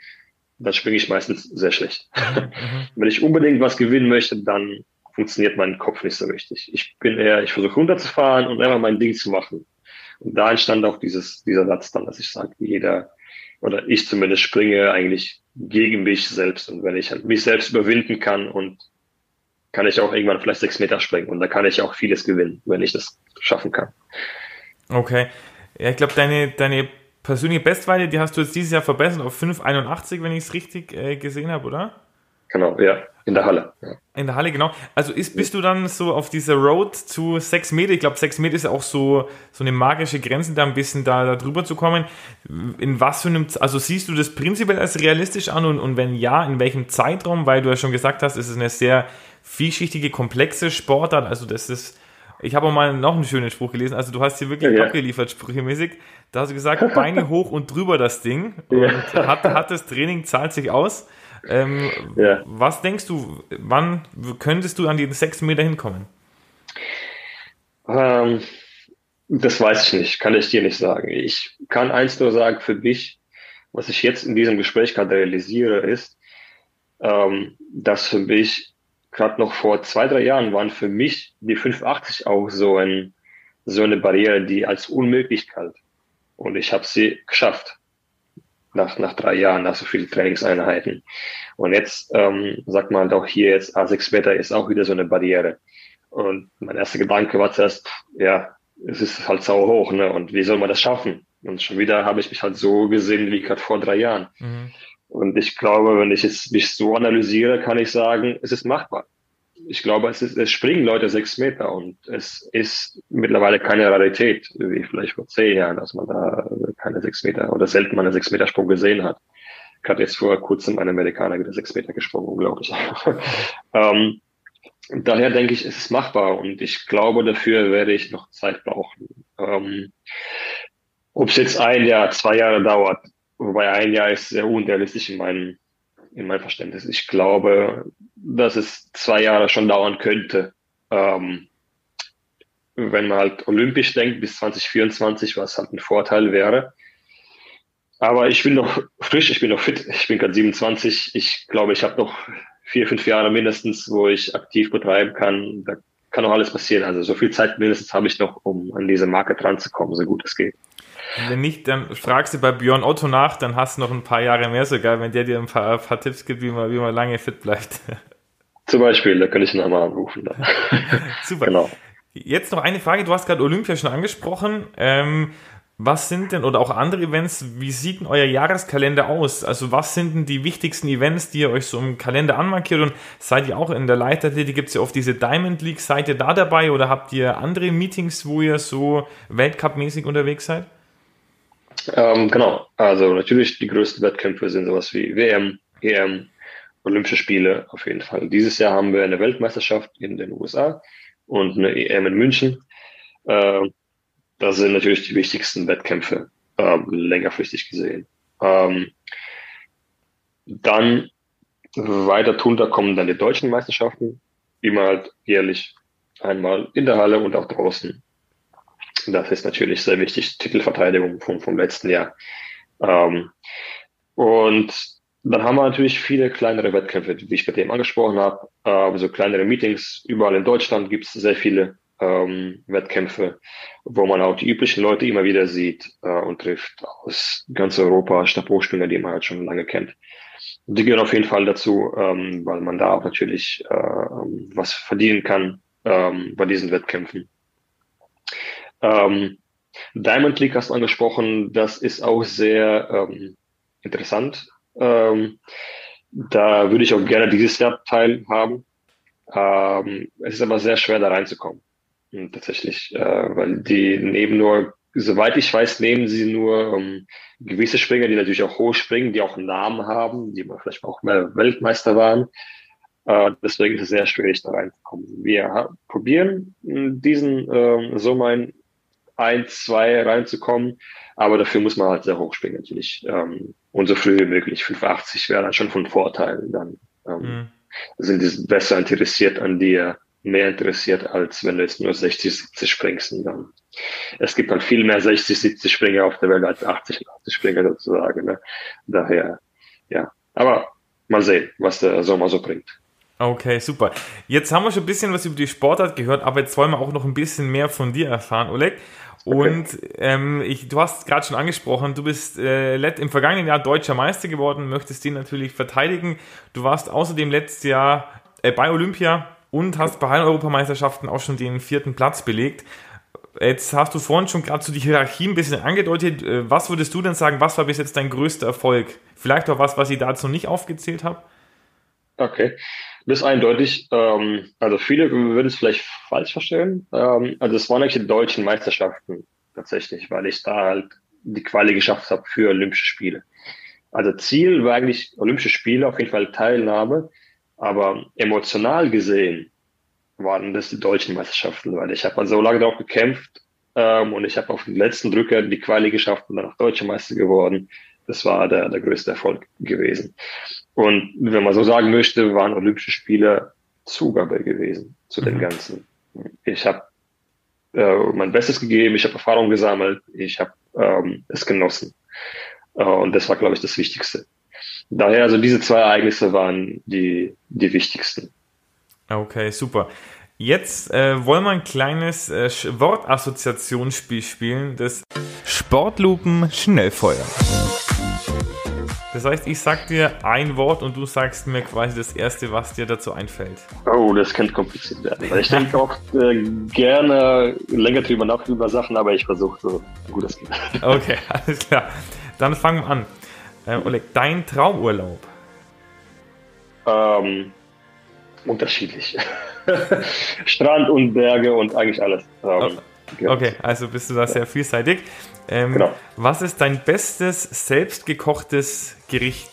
dann springe ich meistens sehr schlecht. Mhm. Wenn ich unbedingt was gewinnen möchte, dann funktioniert mein Kopf nicht so richtig. Ich bin eher, ich versuche runterzufahren und einfach mein Ding zu machen. Und da entstand auch dieses, dieser Satz dann, dass ich sage, jeder, oder ich zumindest springe eigentlich gegen mich selbst. Und wenn ich halt mich selbst überwinden kann und kann ich auch irgendwann vielleicht sechs Meter springen und da kann ich auch vieles gewinnen, wenn ich das schaffen kann. Okay. Ja, ich glaube, deine, deine persönliche Bestweite, die hast du jetzt dieses Jahr verbessert auf 5,81, wenn ich es richtig äh, gesehen habe, oder? Genau, ja. In der Halle. Ja. In der Halle, genau. Also ist, bist du dann so auf dieser Road zu sechs Meter? Ich glaube, sechs Meter ist ja auch so, so eine magische Grenze, da ein bisschen da, da drüber zu kommen. In was für einem, also siehst du das prinzipiell als realistisch an und, und wenn ja, in welchem Zeitraum? Weil du ja schon gesagt hast, es ist eine sehr vielschichtige, komplexe Sportart. Also das ist, ich habe auch mal noch einen schönen Spruch gelesen. Also du hast hier wirklich ja, abgeliefert, sprüchemäßig. Da hast du gesagt, Beine hoch und drüber das Ding. Und ja. hat, hat das Training, zahlt sich aus. Ähm, ja. Was denkst du, wann könntest du an die sechs Meter hinkommen? Ähm, das weiß ich nicht, kann ich dir nicht sagen. Ich kann eins nur sagen für mich, was ich jetzt in diesem Gespräch gerade realisiere, ist, ähm, dass für mich gerade noch vor zwei, drei Jahren waren für mich die 580 auch so, ein, so eine Barriere, die als unmöglich galt. Und ich habe sie geschafft nach, nach drei Jahren, nach so vielen Trainingseinheiten. Und jetzt ähm, sagt man doch hier jetzt A6 Meter ist auch wieder so eine Barriere. Und mein erster Gedanke war zuerst, ja, es ist halt sau hoch, ne? Und wie soll man das schaffen? Und schon wieder habe ich mich halt so gesehen wie gerade vor drei Jahren. Mhm. Und ich glaube, wenn ich jetzt mich so analysiere, kann ich sagen, es ist machbar. ich glaube, es, ist, es springen Leute sechs Meter und es ist mittlerweile keine Rarität, wie vielleicht vor zehn Jahren, dass man da keine sechs Meter oder selten mal einen sechs Meter Sprung gesehen hat. Ich hatte jetzt vor kurzem einen Amerikaner wieder sechs Meter gesprungen, glaube ich. ähm, daher denke ich, es ist machbar und ich glaube, dafür werde ich noch Zeit brauchen. Ähm, Ob es jetzt ein Jahr, zwei Jahre dauert, wobei ein Jahr ist sehr unrealistisch in meinem, in meinem Verständnis. Ich glaube, dass es zwei Jahre schon dauern könnte. Ähm, wenn man halt olympisch denkt, bis 2024, was halt ein Vorteil wäre. Aber ich bin noch frisch, ich bin noch fit, ich bin gerade 27. Ich glaube, ich habe noch vier, fünf Jahre mindestens, wo ich aktiv betreiben kann. Da kann noch alles passieren. Also so viel Zeit mindestens habe ich noch, um an diese Marke dran zu kommen, so gut es geht. Wenn nicht, dann fragst du bei Björn Otto nach, dann hast du noch ein paar Jahre mehr sogar, wenn der dir ein paar, ein paar Tipps gibt, wie man, wie man lange fit bleibt. Zum Beispiel, da kann ich ihn einmal anrufen. Super. Genau. Jetzt noch eine Frage, du hast gerade Olympia schon angesprochen. Ähm, was sind denn, oder auch andere Events, wie sieht denn euer Jahreskalender aus? Also was sind denn die wichtigsten Events, die ihr euch so im Kalender anmarkiert? Und seid ihr auch in der Leichtathletik, gibt es ja oft diese Diamond League, seid ihr da dabei oder habt ihr andere Meetings, wo ihr so Weltcup-mäßig unterwegs seid? Ähm, genau, also natürlich die größten Wettkämpfe sind sowas wie WM, EM, Olympische Spiele auf jeden Fall. Dieses Jahr haben wir eine Weltmeisterschaft in den USA und eine EM in München. Äh, das sind natürlich die wichtigsten Wettkämpfe, ähm, längerfristig gesehen. Ähm, dann weiter drunter kommen dann die deutschen Meisterschaften, immer halt jährlich einmal in der Halle und auch draußen. Das ist natürlich sehr wichtig, Titelverteidigung vom, vom letzten Jahr. Ähm, und dann haben wir natürlich viele kleinere Wettkämpfe, wie ich bei dem angesprochen habe. Äh, also kleinere Meetings. Überall in Deutschland gibt es sehr viele ähm, Wettkämpfe, wo man auch die üblichen Leute immer wieder sieht äh, und trifft aus ganz Europa, Stabhochspringer, die man halt schon lange kennt. Die gehören auf jeden Fall dazu, ähm, weil man da auch natürlich äh, was verdienen kann ähm, bei diesen Wettkämpfen. Ähm, Diamond League hast du angesprochen, das ist auch sehr ähm, interessant. Ähm, da würde ich auch gerne dieses Jahr teilhaben. Ähm, es ist aber sehr schwer, da reinzukommen. Hm, tatsächlich, äh, weil die nehmen nur, soweit ich weiß, nehmen sie nur um, gewisse Springer, die natürlich auch hoch springen, die auch einen Namen haben, die vielleicht auch mehr Weltmeister waren. Äh, deswegen ist es sehr schwierig, da reinzukommen. Wir probieren diesen äh, Sommer in ein, zwei reinzukommen, aber dafür muss man halt sehr hoch springen natürlich. Ähm, und so früh wie möglich. 85 wäre dann schon von Vorteil. Dann ähm, mhm. sind die besser interessiert an dir mehr interessiert, als wenn du jetzt nur 60, 70 springst. Und dann, es gibt dann viel mehr 60, 70 Springer auf der Welt als 80, 80 Springer sozusagen. Ne? Daher, ja. Aber mal sehen, was der Sommer so bringt. Okay, super. Jetzt haben wir schon ein bisschen was über die Sportart gehört, aber jetzt wollen wir auch noch ein bisschen mehr von dir erfahren, Oleg. Und okay. ähm, ich, du hast gerade schon angesprochen, du bist äh, im vergangenen Jahr deutscher Meister geworden, möchtest den natürlich verteidigen. Du warst außerdem letztes Jahr äh, bei Olympia und hast bei allen Europameisterschaften auch schon den vierten Platz belegt. Jetzt hast du vorhin schon gerade so die Hierarchie ein bisschen angedeutet. Äh, was würdest du denn sagen, was war bis jetzt dein größter Erfolg? Vielleicht auch was, was ich dazu nicht aufgezählt habe? Okay, das ist eindeutig. Ähm, also viele würden es vielleicht falsch verstehen. Ähm, also es waren eigentlich die deutschen Meisterschaften tatsächlich, weil ich da halt die Quali geschafft habe für Olympische Spiele. Also Ziel war eigentlich Olympische Spiele, auf jeden Fall Teilnahme. Aber emotional gesehen waren das die deutschen Meisterschaften, weil ich habe mal so lange darauf gekämpft ähm, und ich habe auf den letzten Drücker die Quali geschafft und dann auch deutscher Meister geworden. Das war der, der größte Erfolg gewesen. Und wenn man so sagen möchte, waren Olympische Spiele Zugabe gewesen zu mhm. dem Ganzen. Ich habe äh, mein Bestes gegeben, ich habe Erfahrung gesammelt, ich habe ähm, es genossen. Äh, und das war, glaube ich, das Wichtigste. Daher, also diese zwei Ereignisse waren die, die wichtigsten. Okay, super. Jetzt äh, wollen wir ein kleines äh, Wortassoziationsspiel spielen, das Sportlupen Schnellfeuer. Das heißt, ich sag dir ein Wort und du sagst mir quasi das erste, was dir dazu einfällt. Oh, das könnte kompliziert werden. Weil ich denke auch äh, gerne länger drüber nach über Sachen, aber ich versuche so gut es geht. Okay, alles klar. Dann fangen wir an. Äh, Oleg, dein Traumurlaub? Ähm, unterschiedlich. Strand und Berge und eigentlich alles. Ähm, oh, okay, also bist du da sehr vielseitig. Ähm, genau. Was ist dein bestes selbstgekochtes Gericht?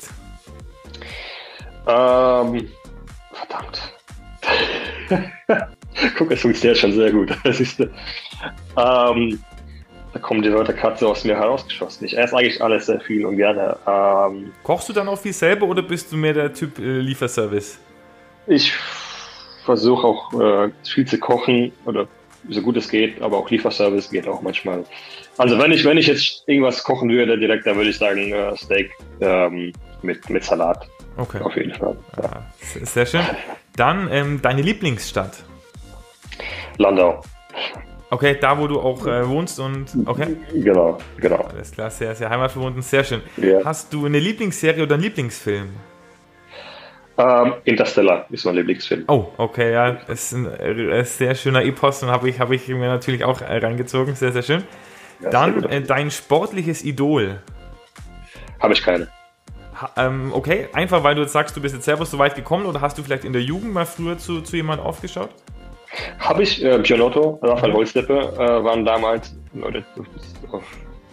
Ähm, verdammt. Guck, es funktioniert schon sehr gut. Das ist, ähm, da kommen die Wörter Katze aus mir herausgeschossen. Ich esse eigentlich alles sehr viel und gerne. Ähm, Kochst du dann auch viel selber oder bist du mehr der Typ äh, Lieferservice? Ich versuche auch äh, viel zu kochen oder so gut es geht, aber auch Lieferservice geht auch manchmal. Also wenn ich, wenn ich jetzt irgendwas kochen würde direkt, dann würde ich sagen äh, Steak ähm, mit, mit Salat. Okay. Auf jeden Fall. Ja. Ah, sehr schön. Dann ähm, deine Lieblingsstadt? Landau. Okay, da wo du auch äh, wohnst und okay. Genau, genau. Alles klar, sehr, sehr heimatverbunden, sehr schön. Ja. Hast du eine Lieblingsserie oder einen Lieblingsfilm? Ähm, Interstellar ist mein Lieblingsfilm. Oh, okay, ja, das ist ein, ein äh, sehr schöner Epos und habe ich, hab ich mir natürlich auch äh, reingezogen, sehr, sehr schön. Ja, Dann äh, dein sportliches Idol. Habe ich keine. Ha, ähm, okay, einfach weil du jetzt sagst, du bist jetzt selber so weit gekommen oder hast du vielleicht in der Jugend mal früher zu, zu jemandem aufgeschaut? Habe ich, äh, Gianotto, Raphael Holzdeppe äh, waren damals Leute, auf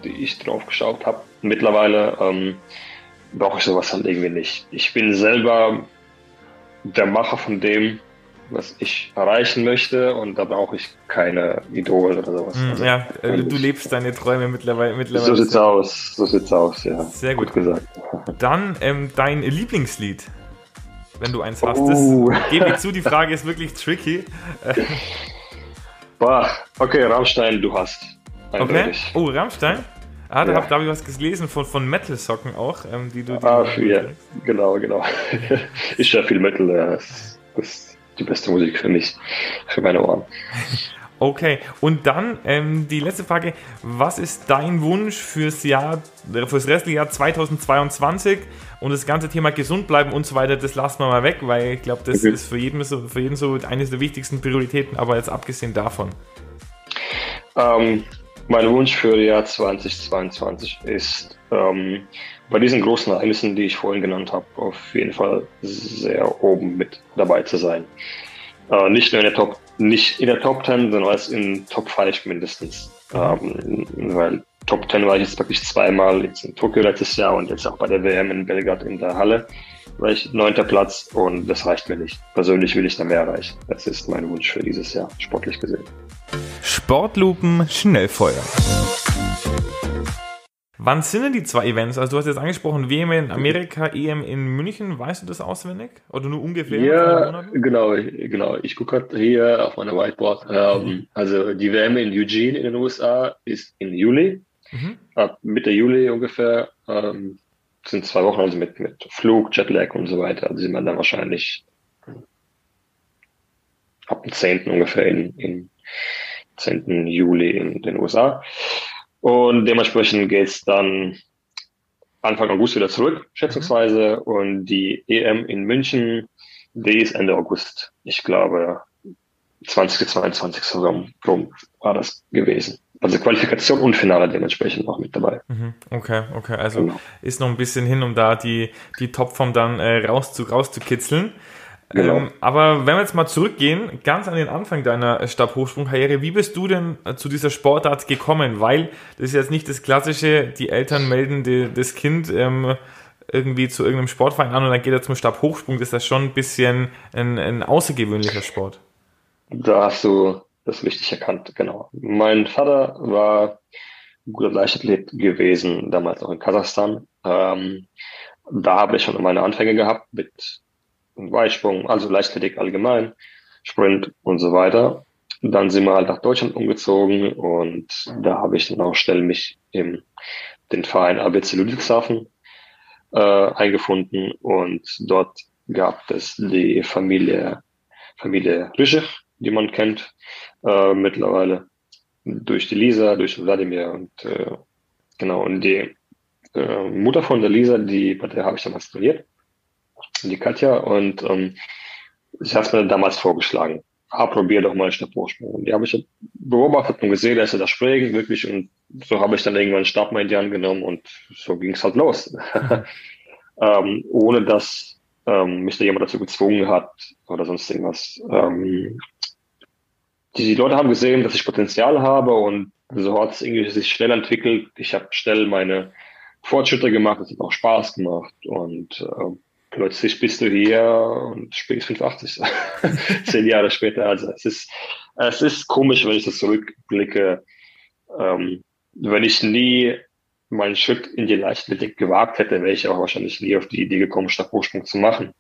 die ich drauf geschaut habe. Mittlerweile ähm, brauche ich sowas halt irgendwie nicht. Ich bin selber der Macher von dem, was ich erreichen möchte und da brauche ich keine Idole oder sowas. Mm, also, ja, äh, du lebst deine Träume mittlerweile. mittlerweile so sieht's aus, so sieht's aus, ja. Sehr gut, gut gesagt. Dann ähm, dein Lieblingslied, wenn du eins hast. Uh. Das gebe ich zu, die Frage ist wirklich tricky. Boah, okay, Rammstein, du hast. Okay. Oh, Rammstein? Ah, da ja. habe hab ich was gelesen von, von Metal-Socken auch, ähm, die du. Die ah, du ja, genau, genau. ist ja viel Metal. Das, das ist die beste Musik für mich, für meine Ohren. Okay, und dann ähm, die letzte Frage: Was ist dein Wunsch fürs Jahr, fürs restliche Jahr 2022 und das ganze Thema gesund bleiben und so weiter? Das lassen wir mal weg, weil ich glaube, das okay. ist für jeden, so, für jeden so eines der wichtigsten Prioritäten. Aber jetzt abgesehen davon. Ähm, mein Wunsch für das Jahr 2022 ist, ähm, bei diesen großen Ereignissen, die ich vorhin genannt habe, auf jeden Fall sehr oben mit dabei zu sein. Äh, nicht nur in der Top, nicht in der Top 10, sondern als in Top 5 mindestens. Ähm, weil Top 10 war ich jetzt wirklich zweimal, jetzt in Tokio letztes Jahr und jetzt auch bei der WM in Belgrad in der Halle, war ich neunter Platz und das reicht mir nicht. Persönlich will ich da mehr erreichen. Das ist mein Wunsch für dieses Jahr, sportlich gesehen. Sportlupen Schnellfeuer. Wann sind denn die zwei Events? Also du hast jetzt angesprochen, WM in Amerika, EM in München. Weißt du das auswendig? Oder nur ungefähr? Ja, genau, genau. Ich gucke gerade hier auf meiner Whiteboard. Ähm. Also die WM in Eugene in den USA ist im Juli. Mhm. Ab Mitte Juli ungefähr. Ähm, sind zwei Wochen, also mit, mit Flug, Jetlag und so weiter. Also sind wir dann wahrscheinlich ab dem 10. ungefähr in, in 10. Juli in den USA. Und dementsprechend geht es dann Anfang August wieder zurück, schätzungsweise. Mhm. Und die EM in München, die ist Ende August. Ich glaube, 2022 so rum war das gewesen. Also Qualifikation und Finale dementsprechend noch mit dabei. Mhm. Okay, okay. Also genau. ist noch ein bisschen hin, um da die, die Topform dann äh, rauszu, rauszukitzeln. Genau. Ähm, aber wenn wir jetzt mal zurückgehen, ganz an den Anfang deiner Stabhochsprungkarriere, wie bist du denn äh, zu dieser Sportart gekommen? Weil das ist jetzt nicht das klassische, die Eltern melden die, das Kind ähm, irgendwie zu irgendeinem Sportverein an und dann geht er zum Stabhochsprung. Das ist das schon ein bisschen ein, ein außergewöhnlicher Sport. Da hast du das richtig erkannt, genau. Mein Vater war ein guter Leichtathlet gewesen, damals auch in Kasachstan. Ähm, da habe ich schon meine Anfänge gehabt mit Weitsprung, also Leichtathletik allgemein, Sprint und so weiter. Dann sind wir halt nach Deutschland umgezogen und da habe ich dann auch schnell mich im den Verein ABC Ludwigshafen äh, eingefunden und dort gab es die Familie Familie Ryschich, die man kennt äh, mittlerweile durch die Lisa, durch Wladimir und äh, genau und die äh, Mutter von der Lisa, die bei der habe ich damals trainiert die Katja, und ähm, ich habe es mir damals vorgeschlagen. Ah, probier doch mal Stabhochsprung. Und die habe ich beobachtet und gesehen, dass er da springt, wirklich. Und so habe ich dann irgendwann Stab in die Hand genommen und so ging es halt los. ähm, ohne das ähm, mich da jemand dazu gezwungen hat oder sonst irgendwas. Ähm, die Leute haben gesehen, dass ich Potenzial habe und so hat es irgendwie sich schnell entwickelt. Ich habe schnell meine Fortschritte gemacht, es hat auch Spaß gemacht und äh, plötzlich bist du hier und spielst 85, zehn Jahre später. Also es ist, es ist komisch, wenn ich das zurückblicke. Ähm, wenn ich nie meinen Schritt in die Leichtathletik gewagt hätte, wäre ich auch wahrscheinlich nie auf die Idee gekommen, Stabhochsprung zu machen.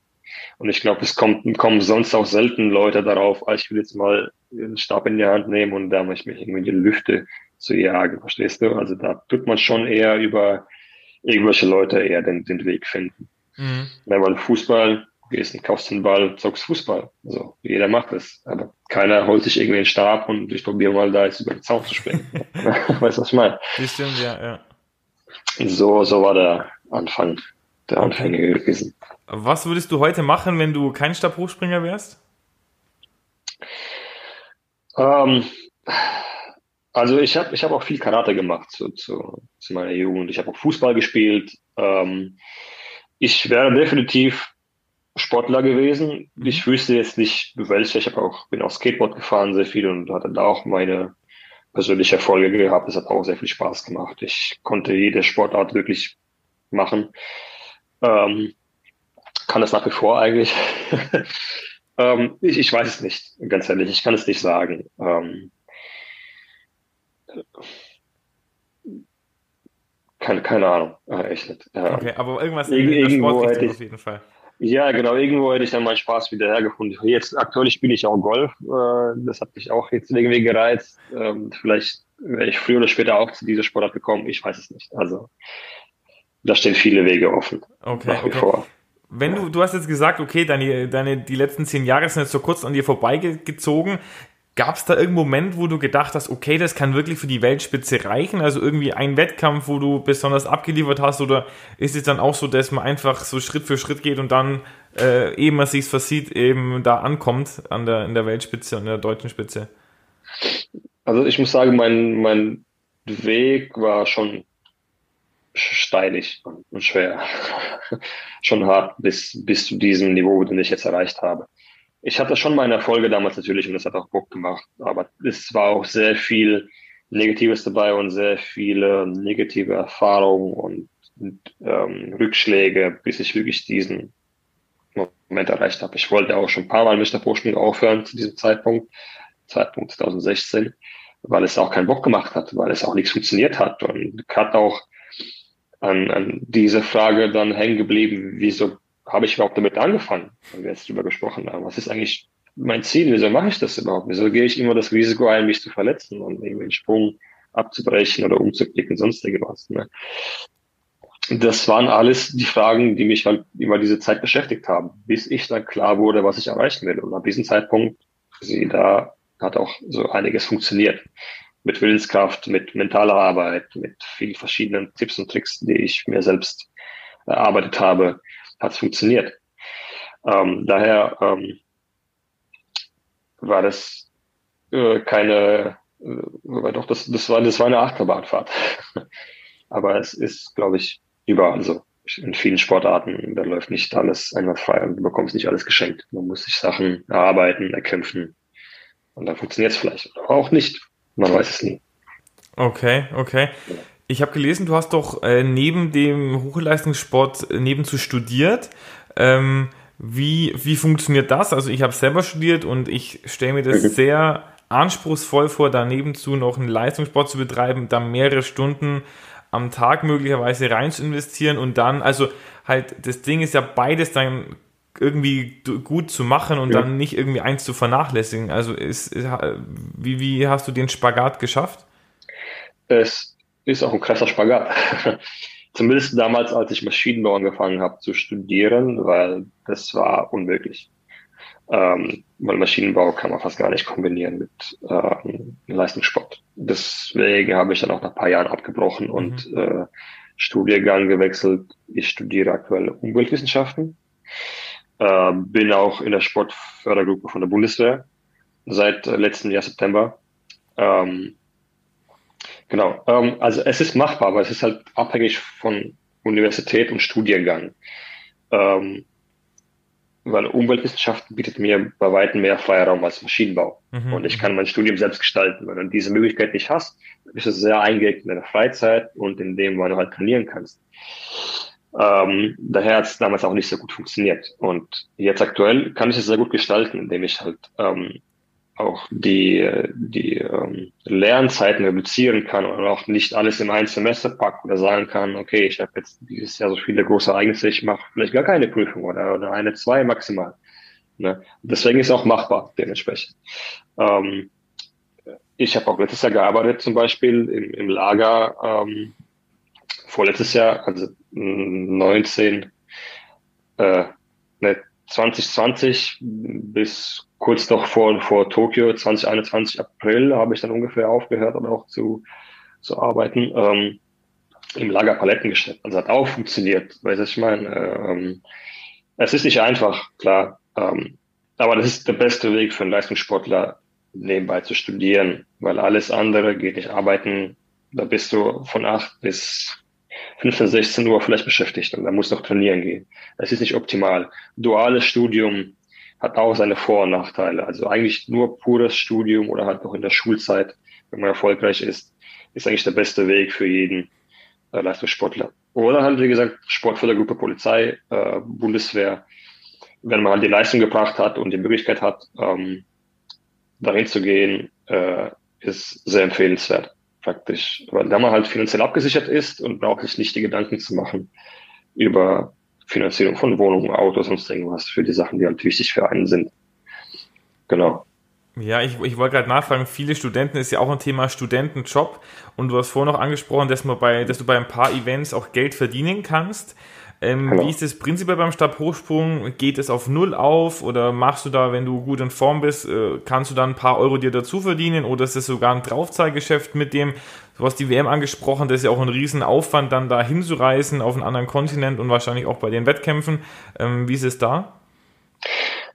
Und ich glaube, es kommt, kommen sonst auch selten Leute darauf, als ich will jetzt mal einen Stab in die Hand nehmen und da mich irgendwie in die Lüfte zu jagen, verstehst du? Also da tut man schon eher über irgendwelche Leute eher den, den Weg finden. Mhm. Ja, weil Fußball, gehst und kaufst den Ball, zockst Fußball. Also jeder macht das. Aber keiner holt sich irgendwie einen Stab und ich probiere mal da jetzt über den Zaun zu springen. weißt du, was ich meine? Stimmt, ja, ja. So, so war der Anfang, der Anfänge okay. gewesen. Was würdest du heute machen, wenn du kein Stabhochspringer wärst? Ähm, also ich habe ich hab auch viel Karate gemacht zu, zu, zu meiner Jugend. Ich habe auch Fußball gespielt. Ähm, ich wäre definitiv Sportler gewesen. Mhm. Ich wüsste jetzt nicht, welcher. Ich habe auch, bin auch Skateboard gefahren sehr viel und hatte da auch meine persönliche Erfolge gehabt. Es hat auch sehr viel Spaß gemacht. Ich konnte jede Sportart wirklich machen. Ähm, kann es nach wie vor eigentlich. ähm, ich, ich weiß es nicht, ganz ehrlich. Ich kann es nicht sagen. Ähm, keine, keine Ahnung, äh, echt nicht. Ja. Okay, aber irgendwas in der Sportrichtung auf jeden Fall. Ja, genau, irgendwo hätte ich dann meinen Spaß wieder hergefunden. Jetzt aktuell spiele ich auch Golf. Äh, das hat mich auch jetzt irgendwie gereizt. Ähm, vielleicht werde ich früher oder später auch zu dieser Sportart gekommen. Ich weiß es nicht. Also da stehen viele Wege offen. Okay, okay. Vor. Wenn du, du hast jetzt gesagt, okay, deine, deine, die letzten zehn Jahre sind jetzt so kurz an dir vorbeigezogen. Gab es da irgendeinen Moment, wo du gedacht hast, okay, das kann wirklich für die Weltspitze reichen? Also irgendwie ein Wettkampf, wo du besonders abgeliefert hast? Oder ist es dann auch so, dass man einfach so Schritt für Schritt geht und dann, äh, ehe man sich versieht, eben da ankommt an der, in der Weltspitze und der deutschen Spitze? Also ich muss sagen, mein, mein Weg war schon steinig und schwer. schon hart bis, bis zu diesem Niveau, den ich jetzt erreicht habe ich hatte schon meine Erfolge damals natürlich und das hat auch Bock gemacht, aber es war auch sehr viel Negatives dabei und sehr viele negative Erfahrungen und, ähm, Rückschläge, bis ich wirklich diesen Moment erreicht habe. Ich wollte auch schon ein paar Mal mit der Vorsprung aufhören zu diesem Zeitpunkt, Zeitpunkt 2016, weil es auch keinen Bock gemacht hat, weil es auch nichts funktioniert hat und hat auch an, an diese Frage dann hängen geblieben, wieso habe ich überhaupt damit angefangen, wenn wir jetzt drüber gesprochen haben. Was ist eigentlich mein Ziel? Wieso mache ich das überhaupt? Wieso gehe ich immer das Risiko ein, mich zu verletzen und irgendwie einen Sprung abzubrechen oder umzuklicken, sonst irgendwas. Ne? Das waren alles die Fragen, die mich halt über diese Zeit beschäftigt haben, bis ich dann klar wurde, was ich erreichen will. Und ab diesem Zeitpunkt, sie da hat auch so einiges funktioniert. Mit Willenskraft, mit mentaler Arbeit, mit vielen verschiedenen Tipps und Tricks, die ich mir selbst erarbeitet habe hat es funktioniert. Ähm, daher ähm, war das äh, keine, äh, war doch das, das war das war eine Achterbahnfahrt. Aber es ist, glaube ich, überall so. In vielen Sportarten, da läuft nicht alles einwandfrei und du bekommst nicht alles geschenkt. Man muss sich Sachen erarbeiten, erkämpfen. Und dann funktioniert es vielleicht. Oder auch nicht. Man weiß es nie. Okay, okay. Ich habe gelesen, du hast doch äh, neben dem Hochleistungssport äh, nebenzu studiert. Ähm, wie, wie funktioniert das? Also ich habe selber studiert und ich stelle mir das mhm. sehr anspruchsvoll vor, daneben zu noch einen Leistungssport zu betreiben, da mehrere Stunden am Tag möglicherweise rein zu investieren und dann, also halt, das Ding ist ja beides dann irgendwie gut zu machen und ja. dann nicht irgendwie eins zu vernachlässigen. Also ist, wie, wie hast du den Spagat geschafft? Es ist auch ein krasser Spagat. Zumindest damals, als ich Maschinenbau angefangen habe zu studieren, weil das war unmöglich. Ähm, weil Maschinenbau kann man fast gar nicht kombinieren mit ähm, Leistungssport. Deswegen habe ich dann auch nach ein paar Jahren abgebrochen mhm. und äh, Studiengang gewechselt. Ich studiere aktuell Umweltwissenschaften, äh, bin auch in der Sportfördergruppe von der Bundeswehr seit äh, letzten Jahr September. Ähm, Genau, ähm, also es ist machbar, aber es ist halt abhängig von Universität und Studiengang. Ähm, weil Umweltwissenschaft bietet mir bei weitem mehr Freiraum als Maschinenbau. Mhm. Und ich kann mein Studium selbst gestalten. Wenn du diese Möglichkeit nicht hast, bist du sehr eingeengt in deiner Freizeit und in dem, wann du halt trainieren kannst. Ähm, daher hat es damals auch nicht so gut funktioniert. Und jetzt aktuell kann ich es sehr gut gestalten, indem ich halt ähm, auch die, die ähm, Lernzeiten reduzieren kann und auch nicht alles in ein Semester packen oder sagen kann, okay, ich habe jetzt dieses Jahr so viele große Ereignisse, ich mache vielleicht gar keine Prüfung oder, oder eine, zwei maximal. Ne? Deswegen ist es auch machbar dementsprechend. Ähm, ich habe auch letztes Jahr gearbeitet, zum Beispiel im, im Lager, ähm, vorletztes Jahr, also 19, äh, ne, 2020 bis kurz noch vor, vor Tokio 2021 April habe ich dann ungefähr aufgehört, aber auch zu, zu arbeiten. Ähm, im Lager Palettengeschäft. Also hat auch funktioniert, weißt du, ich meine? Ähm, es ist nicht einfach, klar. Ähm, aber das ist der beste Weg für einen Leistungssportler, nebenbei zu studieren, weil alles andere geht nicht arbeiten. Da bist du von acht bis 15, 16 Uhr vielleicht beschäftigt und dann muss noch trainieren gehen. Das ist nicht optimal. Duales Studium hat auch seine Vor- und Nachteile. Also eigentlich nur pures Studium oder halt noch in der Schulzeit, wenn man erfolgreich ist, ist eigentlich der beste Weg für jeden äh, Leistungssportler. Oder halt, wie gesagt, Sportfördergruppe Polizei, äh, Bundeswehr, wenn man halt die Leistung gebracht hat und die Möglichkeit hat, ähm, dahin zu gehen, äh, ist sehr empfehlenswert praktisch. Weil da man halt finanziell abgesichert ist und braucht sich nicht die Gedanken zu machen über Finanzierung von Wohnungen, Autos, sonst irgendwas für die Sachen, die halt wichtig für einen sind. Genau. Ja, ich, ich wollte gerade nachfragen, viele Studenten ist ja auch ein Thema Studentenjob und du hast vorhin noch angesprochen, dass, man bei, dass du bei ein paar Events auch Geld verdienen kannst. Ähm, genau. Wie ist das prinzipiell beim Stabhochsprung? Geht es auf Null auf oder machst du da, wenn du gut in Form bist, äh, kannst du dann ein paar Euro dir dazu verdienen oder ist es sogar ein Draufzahlgeschäft mit dem, du hast die WM angesprochen, das ist ja auch ein Riesenaufwand, dann da hinzureisen auf einen anderen Kontinent und wahrscheinlich auch bei den Wettkämpfen. Ähm, wie ist es da?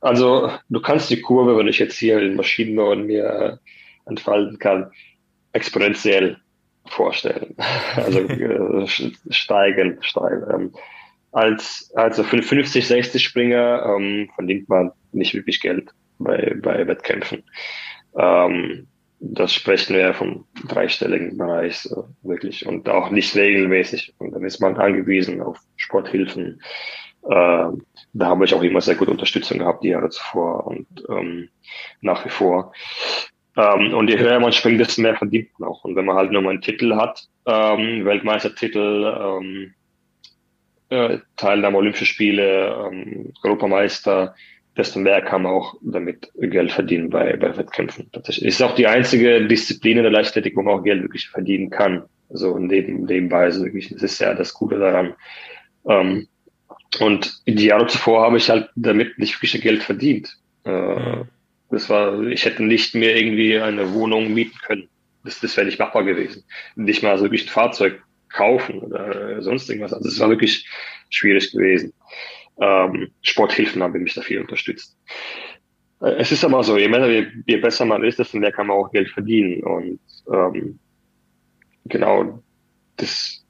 Also du kannst die Kurve, wenn ich jetzt hier in Maschinenbau mir entfalten kann, exponentiell vorstellen. Also äh, steigen, steigen. Ähm, als, also für 50, 60 Springer ähm, verdient man nicht wirklich Geld bei, bei Wettkämpfen. Ähm, das sprechen wir vom dreistelligen Bereich so, wirklich und auch nicht regelmäßig. Und dann ist man angewiesen auf Sporthilfen. Äh, da habe ich auch immer sehr gute Unterstützung gehabt, die Jahre zuvor und ähm, nach wie vor. Ähm, und je höher man springt, desto mehr verdient man auch. Und wenn man halt nur mal einen Titel hat, ähm, Weltmeistertitel, ähm, äh, Teilnahme Olympische Spiele, ähm, Europameister, desto mehr kann man auch damit Geld verdienen bei, bei Wettkämpfen. Tatsächlich. Ist auch die einzige Disziplin in der Leichtathletik, wo man auch Geld wirklich verdienen kann. So neben, nebenbei, also wirklich, das ist ja das Gute daran. Ähm, und die Jahre zuvor habe ich halt damit nicht wirklich Geld verdient. Äh, das war, ich hätte nicht mehr irgendwie eine Wohnung mieten können. Das, das wäre nicht machbar gewesen. Nicht mal so wirklich ein Fahrzeug kaufen oder sonst irgendwas. Also es war wirklich schwierig gewesen. Ähm, Sporthilfen haben mich da viel unterstützt. Äh, es ist aber so, je, mehr, je, je besser man ist, desto mehr kann man auch Geld verdienen. Und ähm, genau, das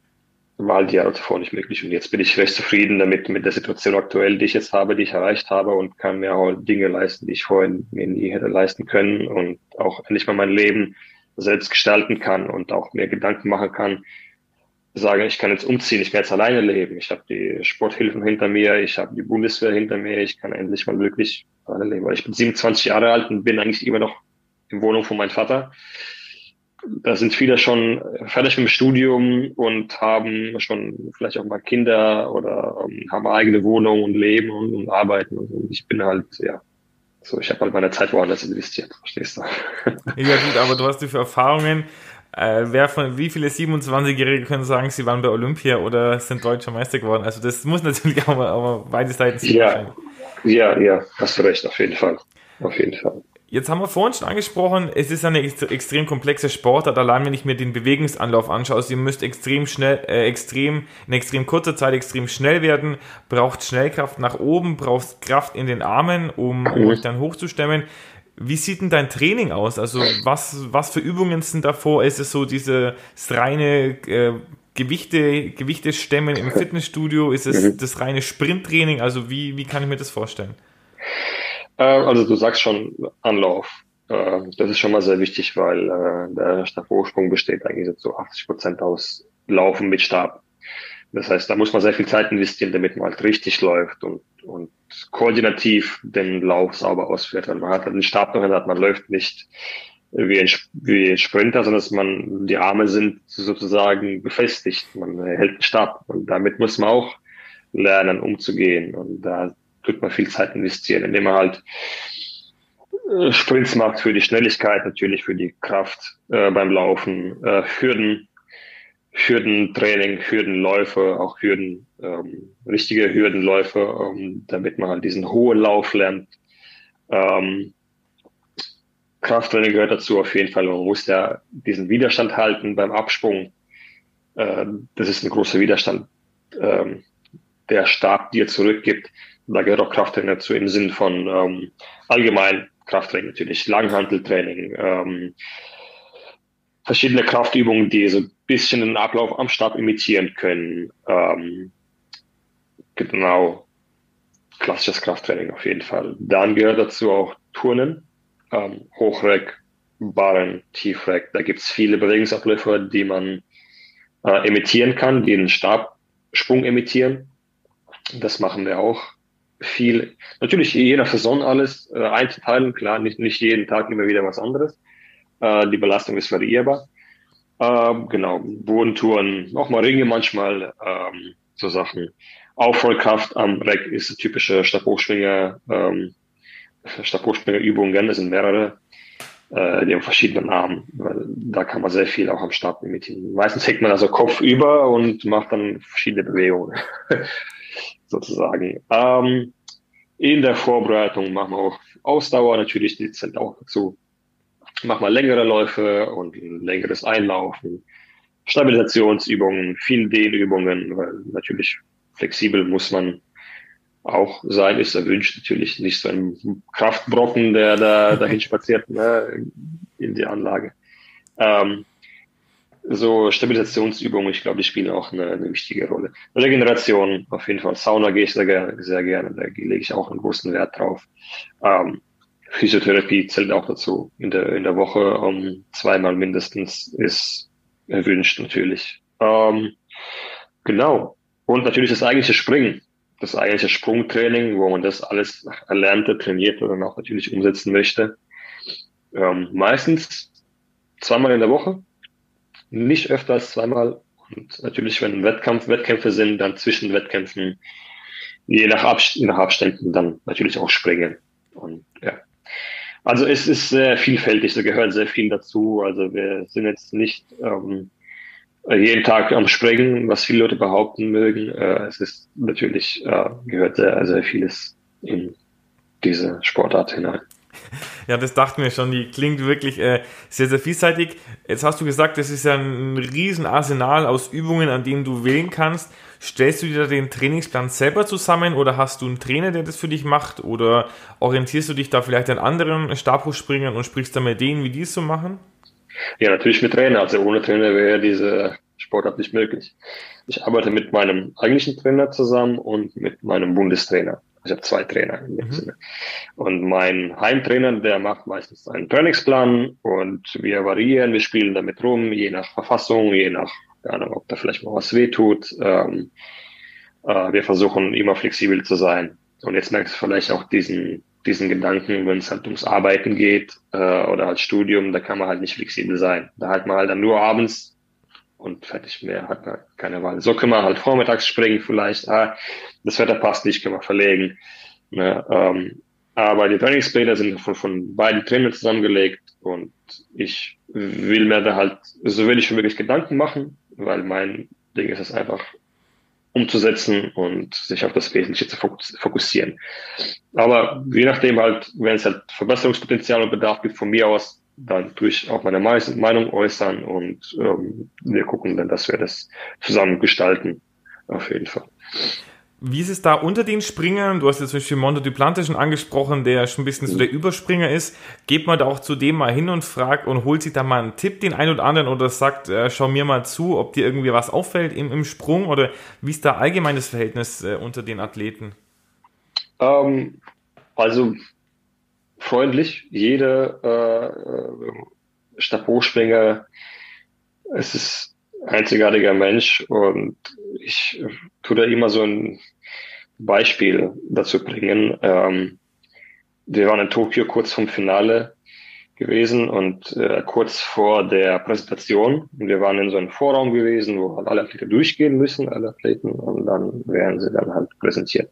war halt die Jahre zuvor nicht möglich. Und jetzt bin ich recht zufrieden damit, mit der Situation aktuell, die ich jetzt habe, die ich erreicht habe und kann mir auch Dinge leisten, die ich vorhin mir nie hätte leisten können und auch endlich mal mein Leben selbst gestalten kann und auch mir Gedanken machen kann, sage, ich kann jetzt umziehen, ich kann jetzt alleine leben, ich habe die Sporthilfen hinter mir, ich habe die Bundeswehr hinter mir, ich kann endlich mal wirklich alleine leben. Weil ich bin 27 Jahre alt und bin eigentlich immer noch in Wohnung von meinem Vater. Da sind viele schon fertig mit dem Studium und haben schon vielleicht auch mal Kinder oder ähm, haben eigene Wohnung und leben und, und arbeiten. Und ich bin halt, ja, so, ich habe halt meine Zeit woanders investiert, verstehst du? Ja gut, aber du hast die für Erfahrungen äh, wer von, wie viele 27-Jährige können sagen, sie waren bei Olympia oder sind deutscher Meister geworden? Also das muss natürlich auch mal, auch mal beide Seiten sehen. Ja, ja, ja, hast du recht, auf jeden Fall. Auf jeden Fall. Jetzt haben wir vorhin schon angesprochen, es ist eine extrem komplexe Sportart. Allein wenn ich mir den Bewegungsanlauf anschaue, also ihr müsst extrem schnell, äh, extrem, in extrem kurzer Zeit extrem schnell werden, braucht Schnellkraft nach oben, braucht Kraft in den Armen, um, um euch dann hochzustemmen. Wie sieht denn dein Training aus? Also was, was für Übungen sind davor? Ist es so dieses reine äh, Gewichte, Gewichte stemmen im Fitnessstudio? Ist es mhm. das reine Sprinttraining? Also wie, wie kann ich mir das vorstellen? Äh, also du sagst schon Anlauf. Äh, das ist schon mal sehr wichtig, weil äh, der Stabhochsprung besteht eigentlich so 80 Prozent aus Laufen mit Stab. Das heißt, da muss man sehr viel Zeit investieren, damit man halt richtig läuft und, und koordinativ den Lauf sauber ausführt. Man hat den Stab noch in der Hand, man läuft nicht wie ein, wie ein Sprinter, sondern dass man, die Arme sind sozusagen befestigt. Man hält den Stab und damit muss man auch lernen, umzugehen. Und da tut man viel Zeit investieren, indem man halt äh, Sprints macht für die Schnelligkeit, natürlich für die Kraft äh, beim Laufen, äh, Hürden, Hürdentraining, Hürdenläufe, auch Hürden, ähm, richtige Hürdenläufe, ähm, damit man halt diesen hohen Lauf lernt. Ähm, Krafttraining gehört dazu auf jeden Fall. Man muss ja diesen Widerstand halten beim Absprung. Äh, das ist ein großer Widerstand, äh, der Stab dir zurückgibt. Da gehört auch Krafttraining dazu im Sinn von ähm, allgemein Krafttraining natürlich, Langhanteltraining, ähm, verschiedene Kraftübungen, die so ein bisschen den Ablauf am Stab imitieren können. Ähm, genau, klassisches Krafttraining auf jeden Fall. Dann gehört dazu auch Turnen ähm, Hochreck, Barren, Tiefreck. Da gibt es viele Bewegungsabläufe, die man äh, emittieren kann, die einen Stabsprung emittieren. Das machen wir auch viel. Natürlich je nach Saison alles äh, einzuteilen, klar, nicht, nicht jeden Tag immer wieder was anderes. Äh, die Belastung ist variierbar. Äh, genau, Bodentouren, auch mal Ringe manchmal, ähm, so Sachen. Aufrollkraft am Reck ist ein typischer Stabhochschwinger. Ähm, Stabhochspringerübungen, das sind mehrere, äh, die haben verschiedene Namen. Weil da kann man sehr viel auch am Stab imitieren. Meistens hängt man also Kopf über und macht dann verschiedene Bewegungen, sozusagen. Ähm, in der Vorbereitung machen wir auch Ausdauer, natürlich, die zählt auch dazu. Machen wir längere Läufe und längeres Einlaufen, Stabilisationsübungen, viel Dehnübungen, weil natürlich flexibel muss man auch sein ist erwünscht. Natürlich nicht so ein Kraftbrocken, der da dahin spaziert ne, in die Anlage. Ähm, so Stabilisationsübungen, ich glaube, die spielen auch eine, eine wichtige Rolle. Regeneration, auf jeden Fall. Sauna gehe ich sehr, sehr gerne, da lege ich auch einen großen Wert drauf. Ähm, Physiotherapie zählt auch dazu. In der, in der Woche um zweimal mindestens ist erwünscht natürlich. Ähm, genau. Und natürlich das eigentliche Springen das eigentliche Sprungtraining, wo man das alles erlernte, trainiert und dann auch natürlich umsetzen möchte. Ähm, meistens zweimal in der Woche, nicht öfter als zweimal. Und natürlich, wenn Wettkampf, Wettkämpfe sind, dann zwischen Wettkämpfen, je nach, je nach Abständen, dann natürlich auch springen. Und ja. Also es ist sehr vielfältig, da gehört sehr viel dazu. Also wir sind jetzt nicht ähm, äh, jeden Tag am Springen, was viele Leute behaupten mögen. Äh, es ist natürlich, äh, gehört sehr, sehr vieles in diese Sportart hinein. Ja, das dachten wir schon. Die klingt wirklich äh, sehr, sehr vielseitig. Jetzt hast du gesagt, das ist ja ein riesen Arsenal aus Übungen, an denen du wählen kannst. Stellst du dir den Trainingsplan selber zusammen oder hast du einen Trainer, der das für dich macht? Oder orientierst du dich da vielleicht an anderen Stabhochspringern und sprichst da mit denen, wie die es so machen? Ja, natürlich mit Trainer. Also ohne Trainer wäre diese Sportart nicht möglich. Ich arbeite mit meinem eigentlichen Trainer zusammen und mit meinem Bundestrainer. Ich habe zwei Trainer in dem mhm. Sinne. Und mein Heimtrainer, der macht meistens einen Trainingsplan und wir variieren, wir spielen damit rum, je nach Verfassung, je nach, keine Ahnung, ob da vielleicht mal was wehtut. Ähm, äh, wir versuchen immer flexibel zu sein. Und jetzt merkst du vielleicht auch diesen diesen Gedanken, wenn es halt ums Arbeiten geht äh, oder als Studium, da kann man halt nicht flexibel sein. Da hat man halt dann nur abends und fertig mehr hat man keine Wahl. So können wir halt vormittags springen vielleicht. Ah, das Wetter passt nicht, können wir verlegen. Ne, ähm, aber die Trainingspläne sind von, von beiden Trainern zusammengelegt und ich will mir da halt so wenig wie möglich Gedanken machen, weil mein Ding ist es einfach umzusetzen und sich auf das Wesentliche zu fokussieren. Aber je nachdem halt, wenn es halt Verbesserungspotenzial und Bedarf gibt von mir aus, dann tue ich auch meine Meinung äußern und ähm, wir gucken dann, dass wir das zusammen gestalten. Auf jeden Fall. Wie ist es da unter den Springern? Du hast jetzt zum Beispiel Monte Duplantis schon angesprochen, der schon ein bisschen so der Überspringer ist. Geht man da auch zu dem mal hin und fragt und holt sich da mal einen Tipp, den einen oder anderen, oder sagt, äh, schau mir mal zu, ob dir irgendwie was auffällt im, im Sprung oder wie ist da allgemeines Verhältnis äh, unter den Athleten? Ähm, also freundlich. Jeder äh, Stabhochspringer, es ist ein einzigartiger Mensch und ich tue da immer so ein Beispiel dazu bringen. Ähm, wir waren in Tokio kurz vom Finale gewesen und äh, kurz vor der Präsentation. Wir waren in so einem Vorraum gewesen, wo alle Athleten durchgehen müssen, alle Athleten, und dann werden sie dann halt präsentiert.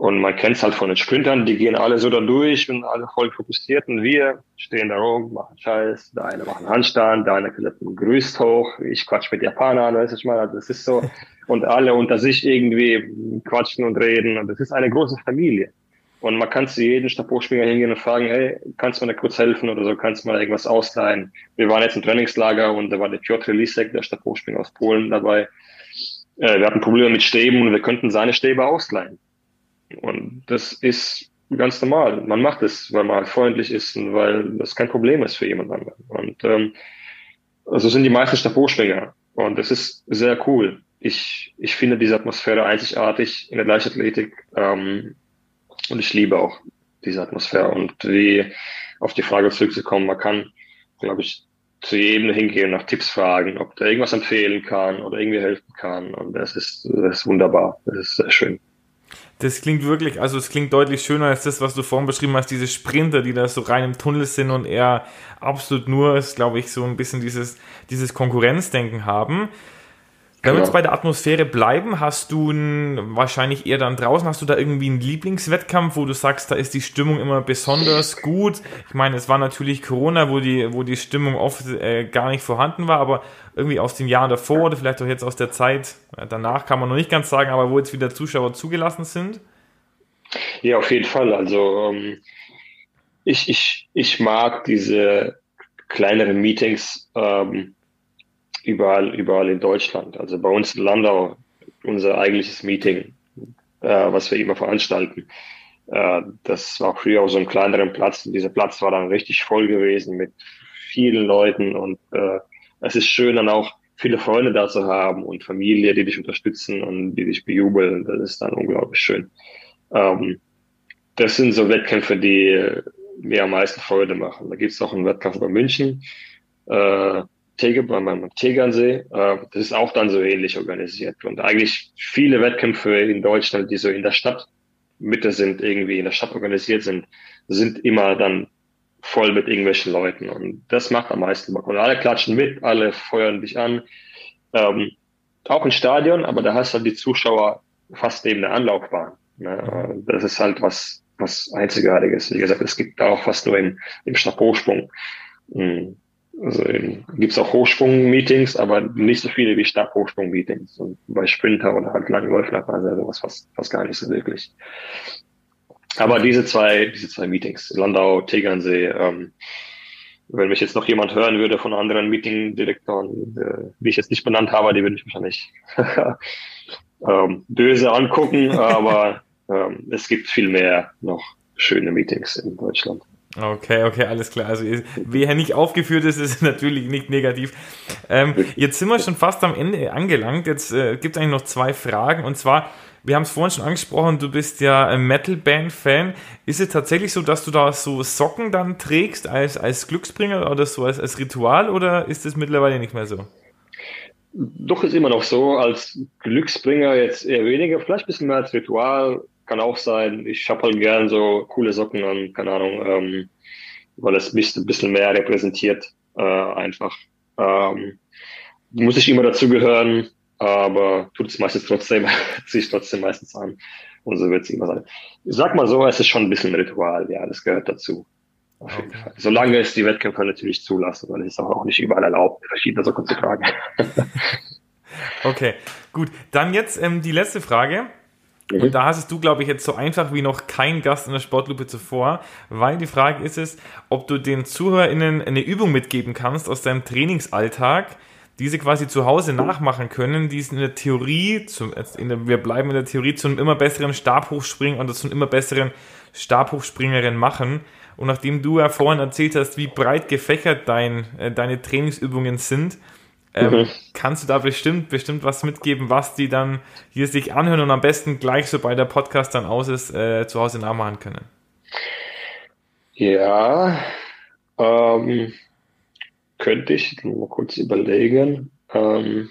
Und man kennt es halt von den Sprintern, die gehen alle so da durch und alle voll fokussiert und wir stehen da rum, machen Scheiß, der eine macht einen Handstand, der eine grüßt hoch, ich quatsch mit Japanern, weißt du, ich meine, das ist so, und alle unter sich irgendwie quatschen und reden und das ist eine große Familie. Und man kann zu jedem Stabhochspringer hingehen und fragen, hey, kannst du mir kurz helfen oder so, kannst du mal irgendwas ausleihen? Wir waren jetzt im Trainingslager und da war der Piotr Lisek, der Stabhochspringer aus Polen dabei. Äh, wir hatten Probleme mit Stäben und wir könnten seine Stäbe ausleihen. Und das ist ganz normal. Man macht es, weil man halt freundlich ist und weil das kein Problem ist für jemand anderen. Und ähm, also sind die meisten Stabhochspringer. Und das ist sehr cool. Ich, ich finde diese Atmosphäre einzigartig in der Leichtathletik. Ähm, und ich liebe auch diese Atmosphäre. Und wie auf die Frage zurückzukommen, man kann, glaube ich, zu jedem hingehen, nach Tipps fragen, ob der irgendwas empfehlen kann oder irgendwie helfen kann. Und das ist, das ist wunderbar. Das ist sehr schön. Das klingt wirklich, also es klingt deutlich schöner als das, was du vorhin beschrieben hast, diese Sprinter, die da so rein im Tunnel sind und eher absolut nur, ist, glaube ich, so ein bisschen dieses, dieses Konkurrenzdenken haben. Wenn wir jetzt bei der Atmosphäre bleiben, hast du ein, wahrscheinlich eher dann draußen, hast du da irgendwie einen Lieblingswettkampf, wo du sagst, da ist die Stimmung immer besonders gut? Ich meine, es war natürlich Corona, wo die, wo die Stimmung oft äh, gar nicht vorhanden war, aber irgendwie aus den Jahren davor oder vielleicht auch jetzt aus der Zeit äh, danach kann man noch nicht ganz sagen, aber wo jetzt wieder Zuschauer zugelassen sind? Ja, auf jeden Fall. Also ähm, ich, ich, ich mag diese kleineren Meetings. Ähm, überall, überall in Deutschland. Also bei uns in Landau, unser eigentliches Meeting, äh, was wir immer veranstalten. Äh, das war früher auf so einem kleineren Platz. Und dieser Platz war dann richtig voll gewesen mit vielen Leuten und äh, es ist schön dann auch viele Freunde da zu haben und Familie, die dich unterstützen und die dich bejubeln. Das ist dann unglaublich schön. Ähm, das sind so Wettkämpfe, die mir am meisten Freude machen. Da gibt es noch einen Wettkampf bei München. Äh, Tege, beim Tegernsee. Äh, das ist auch dann so ähnlich organisiert. Und eigentlich viele Wettkämpfe in Deutschland, die so in der Stadtmitte sind, irgendwie in der Stadt organisiert sind, sind immer dann voll mit irgendwelchen Leuten. Und das macht am meisten Bock. Und alle klatschen mit, alle feuern dich an. Ähm, auch im Stadion, aber da hast du halt die Zuschauer fast neben der Anlaufbahn. Ne? Das ist halt was, was Einzigartiges. Wie gesagt, es gibt auch fast nur im, im Stabhochsprung. Mhm. Also gibt es auch Hochsprung-Meetings, aber nicht so viele wie Stabhochsprung-Meetings. Und bei Sprinter oder halt Langläufler war sowas fast, fast gar nicht so wirklich. Aber diese zwei, diese zwei Meetings, Landau, Tegernsee, ähm, wenn mich jetzt noch jemand hören würde von anderen Meeting-Direktoren, äh, die ich jetzt nicht benannt habe, die würde ich wahrscheinlich ähm, böse angucken, aber ähm, es gibt viel mehr noch schöne Meetings in Deutschland. Okay, okay, alles klar. Also, wer nicht aufgeführt ist, ist natürlich nicht negativ. Ähm, jetzt sind wir schon fast am Ende angelangt. Jetzt äh, gibt es eigentlich noch zwei Fragen. Und zwar, wir haben es vorhin schon angesprochen, du bist ja Metal-Band-Fan. Ist es tatsächlich so, dass du da so Socken dann trägst als, als Glücksbringer oder so als, als Ritual oder ist es mittlerweile nicht mehr so? Doch, ist immer noch so. Als Glücksbringer jetzt eher weniger, vielleicht ein bisschen mehr als Ritual kann auch sein. Ich habe halt gern so coole Socken an, keine Ahnung, ähm, weil es mich ein bisschen mehr repräsentiert, äh, einfach. Ähm, muss ich immer dazugehören, aber tut es meistens trotzdem, ziehe ich trotzdem meistens an. Und so wird es immer sein. Ich sag mal so, es ist schon ein bisschen ein Ritual, ja, das gehört dazu. Auf jeden Fall. Solange es die Wettkämpfer natürlich zulassen, weil es ist auch nicht überall erlaubt, verschiedene Socken zu tragen. okay, gut. Dann jetzt ähm, die letzte Frage. Mhm. Und da hast du, glaube ich, jetzt so einfach wie noch kein Gast in der Sportlupe zuvor, weil die Frage ist es, ob du den ZuhörerInnen eine Übung mitgeben kannst aus deinem Trainingsalltag, diese quasi zu Hause nachmachen können, die es in der Theorie, zum, in der, wir bleiben in der Theorie, zu einem immer besseren Stabhochspringer und zu einem immer besseren Stabhochspringerin machen. Und nachdem du ja vorhin erzählt hast, wie breit gefächert dein, äh, deine Trainingsübungen sind, ähm, mhm. kannst du da bestimmt, bestimmt was mitgeben, was die dann hier sich anhören und am besten gleich, sobald der Podcast dann aus ist, äh, zu Hause nachmachen können? Ja, ähm, könnte ich mal kurz überlegen. Ähm,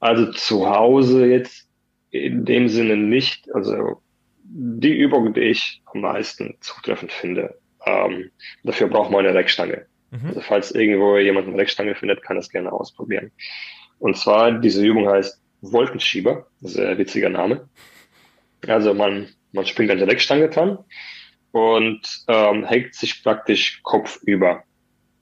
also zu Hause jetzt in dem Sinne nicht. Also die Übung, die ich am meisten zutreffend finde, ähm, dafür braucht man eine Reckstange. Mhm. Also falls irgendwo jemand eine Reckstange findet, kann das gerne ausprobieren. Und zwar, diese Übung heißt Wolkenschieber, sehr witziger Name. Also man, man springt an der Reckstange dran und ähm, hängt sich praktisch kopfüber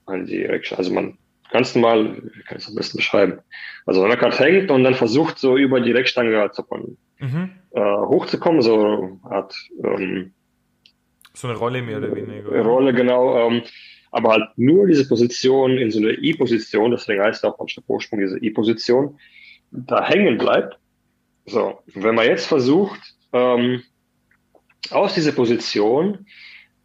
an die Reckstange. Also man ganz normal, wie kann ich es am besten beschreiben? Also wenn man gerade hängt und dann versucht, so über die Reckstange also man, mhm. äh, hochzukommen, so Art ähm, so eine Rolle mehr oder weniger. Rolle, genau. Ähm, aber halt nur diese Position in so einer I-Position, deswegen heißt auch manchmal Vorsprung diese I-Position, da hängen bleibt. So, wenn man jetzt versucht, ähm, aus dieser Position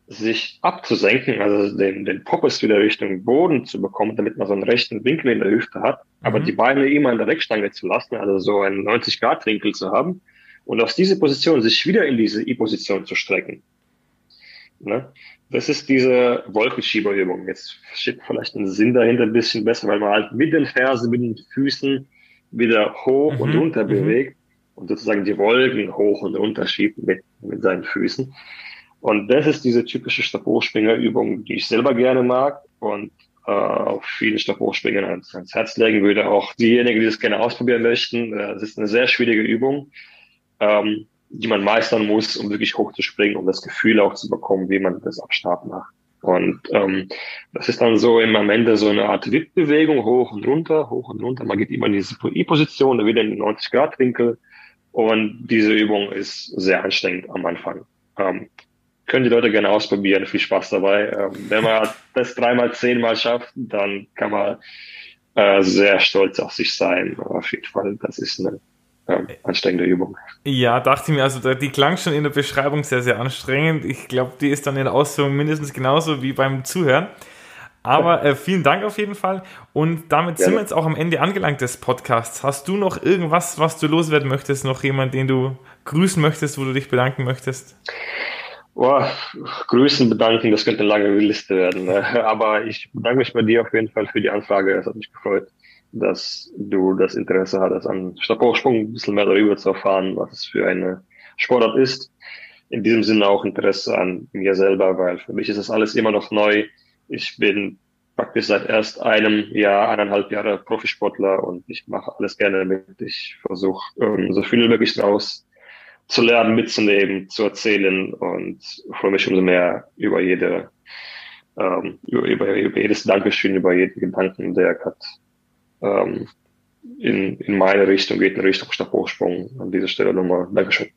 sich abzusenken, also den, den Poppes wieder Richtung Boden zu bekommen, damit man so einen rechten Winkel in der Hüfte hat, mhm. aber die Beine immer in der Reckstange zu lassen, also so einen 90-Grad-Winkel zu haben und aus dieser Position sich wieder in diese I-Position zu strecken. Ne? Das ist diese Wolkenschieberübung. Jetzt steht vielleicht ein Sinn dahinter ein bisschen besser, weil man halt mit den Fersen, mit den Füßen wieder hoch mhm. und runter mhm. bewegt und sozusagen die Wolken hoch und runter schiebt mit, mit seinen Füßen. Und das ist diese typische Stabhochspringerübung, die ich selber gerne mag und äh, auch vielen Stabhochspringern ans, ans Herz legen würde. Auch diejenigen, die das gerne ausprobieren möchten. Äh, das ist eine sehr schwierige Übung. Ähm, die man meistern muss, um wirklich hochzuspringen, um das Gefühl auch zu bekommen, wie man das ab Start macht. Und ähm, das ist dann so im am Ende so eine Art Wippbewegung, hoch und runter, hoch und runter. Man geht immer in diese I-Position, wieder in den 90-Grad-Winkel. Und diese Übung ist sehr anstrengend am Anfang. Ähm, können die Leute gerne ausprobieren, viel Spaß dabei. Ähm, wenn man das dreimal, zehnmal schafft, dann kann man äh, sehr stolz auf sich sein. Auf jeden Fall, das ist eine ja, anstrengende Übung. Ja, dachte ich mir, also die klang schon in der Beschreibung sehr, sehr anstrengend. Ich glaube, die ist dann in der Ausführung mindestens genauso wie beim Zuhören. Aber äh, vielen Dank auf jeden Fall. Und damit ja. sind wir jetzt auch am Ende angelangt des Podcasts. Hast du noch irgendwas, was du loswerden möchtest? Noch jemand, den du grüßen möchtest, wo du dich bedanken möchtest? Boah, grüßen, bedanken, das könnte eine lange Liste werden. Aber ich bedanke mich bei dir auf jeden Fall für die Anfrage. Es hat mich gefreut dass du das Interesse hattest, an Stabhochsprung ein bisschen mehr darüber zu erfahren, was es für eine Sportart ist. In diesem Sinne auch Interesse an mir selber, weil für mich ist das alles immer noch neu. Ich bin praktisch seit erst einem Jahr, eineinhalb Jahre Profisportler und ich mache alles gerne mit. Ich versuche ähm, so viel wie möglich draus zu lernen, mitzunehmen, zu erzählen und freue mich umso mehr über jede ähm, über, über, über jedes Dankeschön, über jeden Gedanken, der gerade ähm, in, in meine Richtung geht, in Richtung Stabhochsprung. An dieser Stelle nochmal Dankeschön.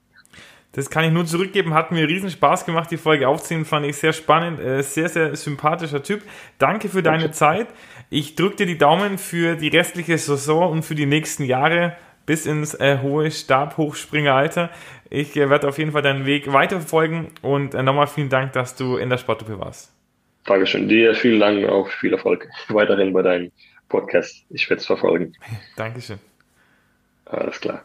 Das kann ich nur zurückgeben. Hat mir riesen Spaß gemacht, die Folge aufzunehmen. Fand ich sehr spannend. Äh, sehr, sehr sympathischer Typ. Danke für deine Danke. Zeit. Ich drücke dir die Daumen für die restliche Saison und für die nächsten Jahre bis ins äh, hohe Stabhochspringeralter. Ich äh, werde auf jeden Fall deinen Weg weiterverfolgen und äh, nochmal vielen Dank, dass du in der Sportgruppe warst. Dankeschön. Dir vielen Dank auch viel Erfolg weiterhin bei deinen Podcast. Ich werde es verfolgen. Dankeschön. Alles klar.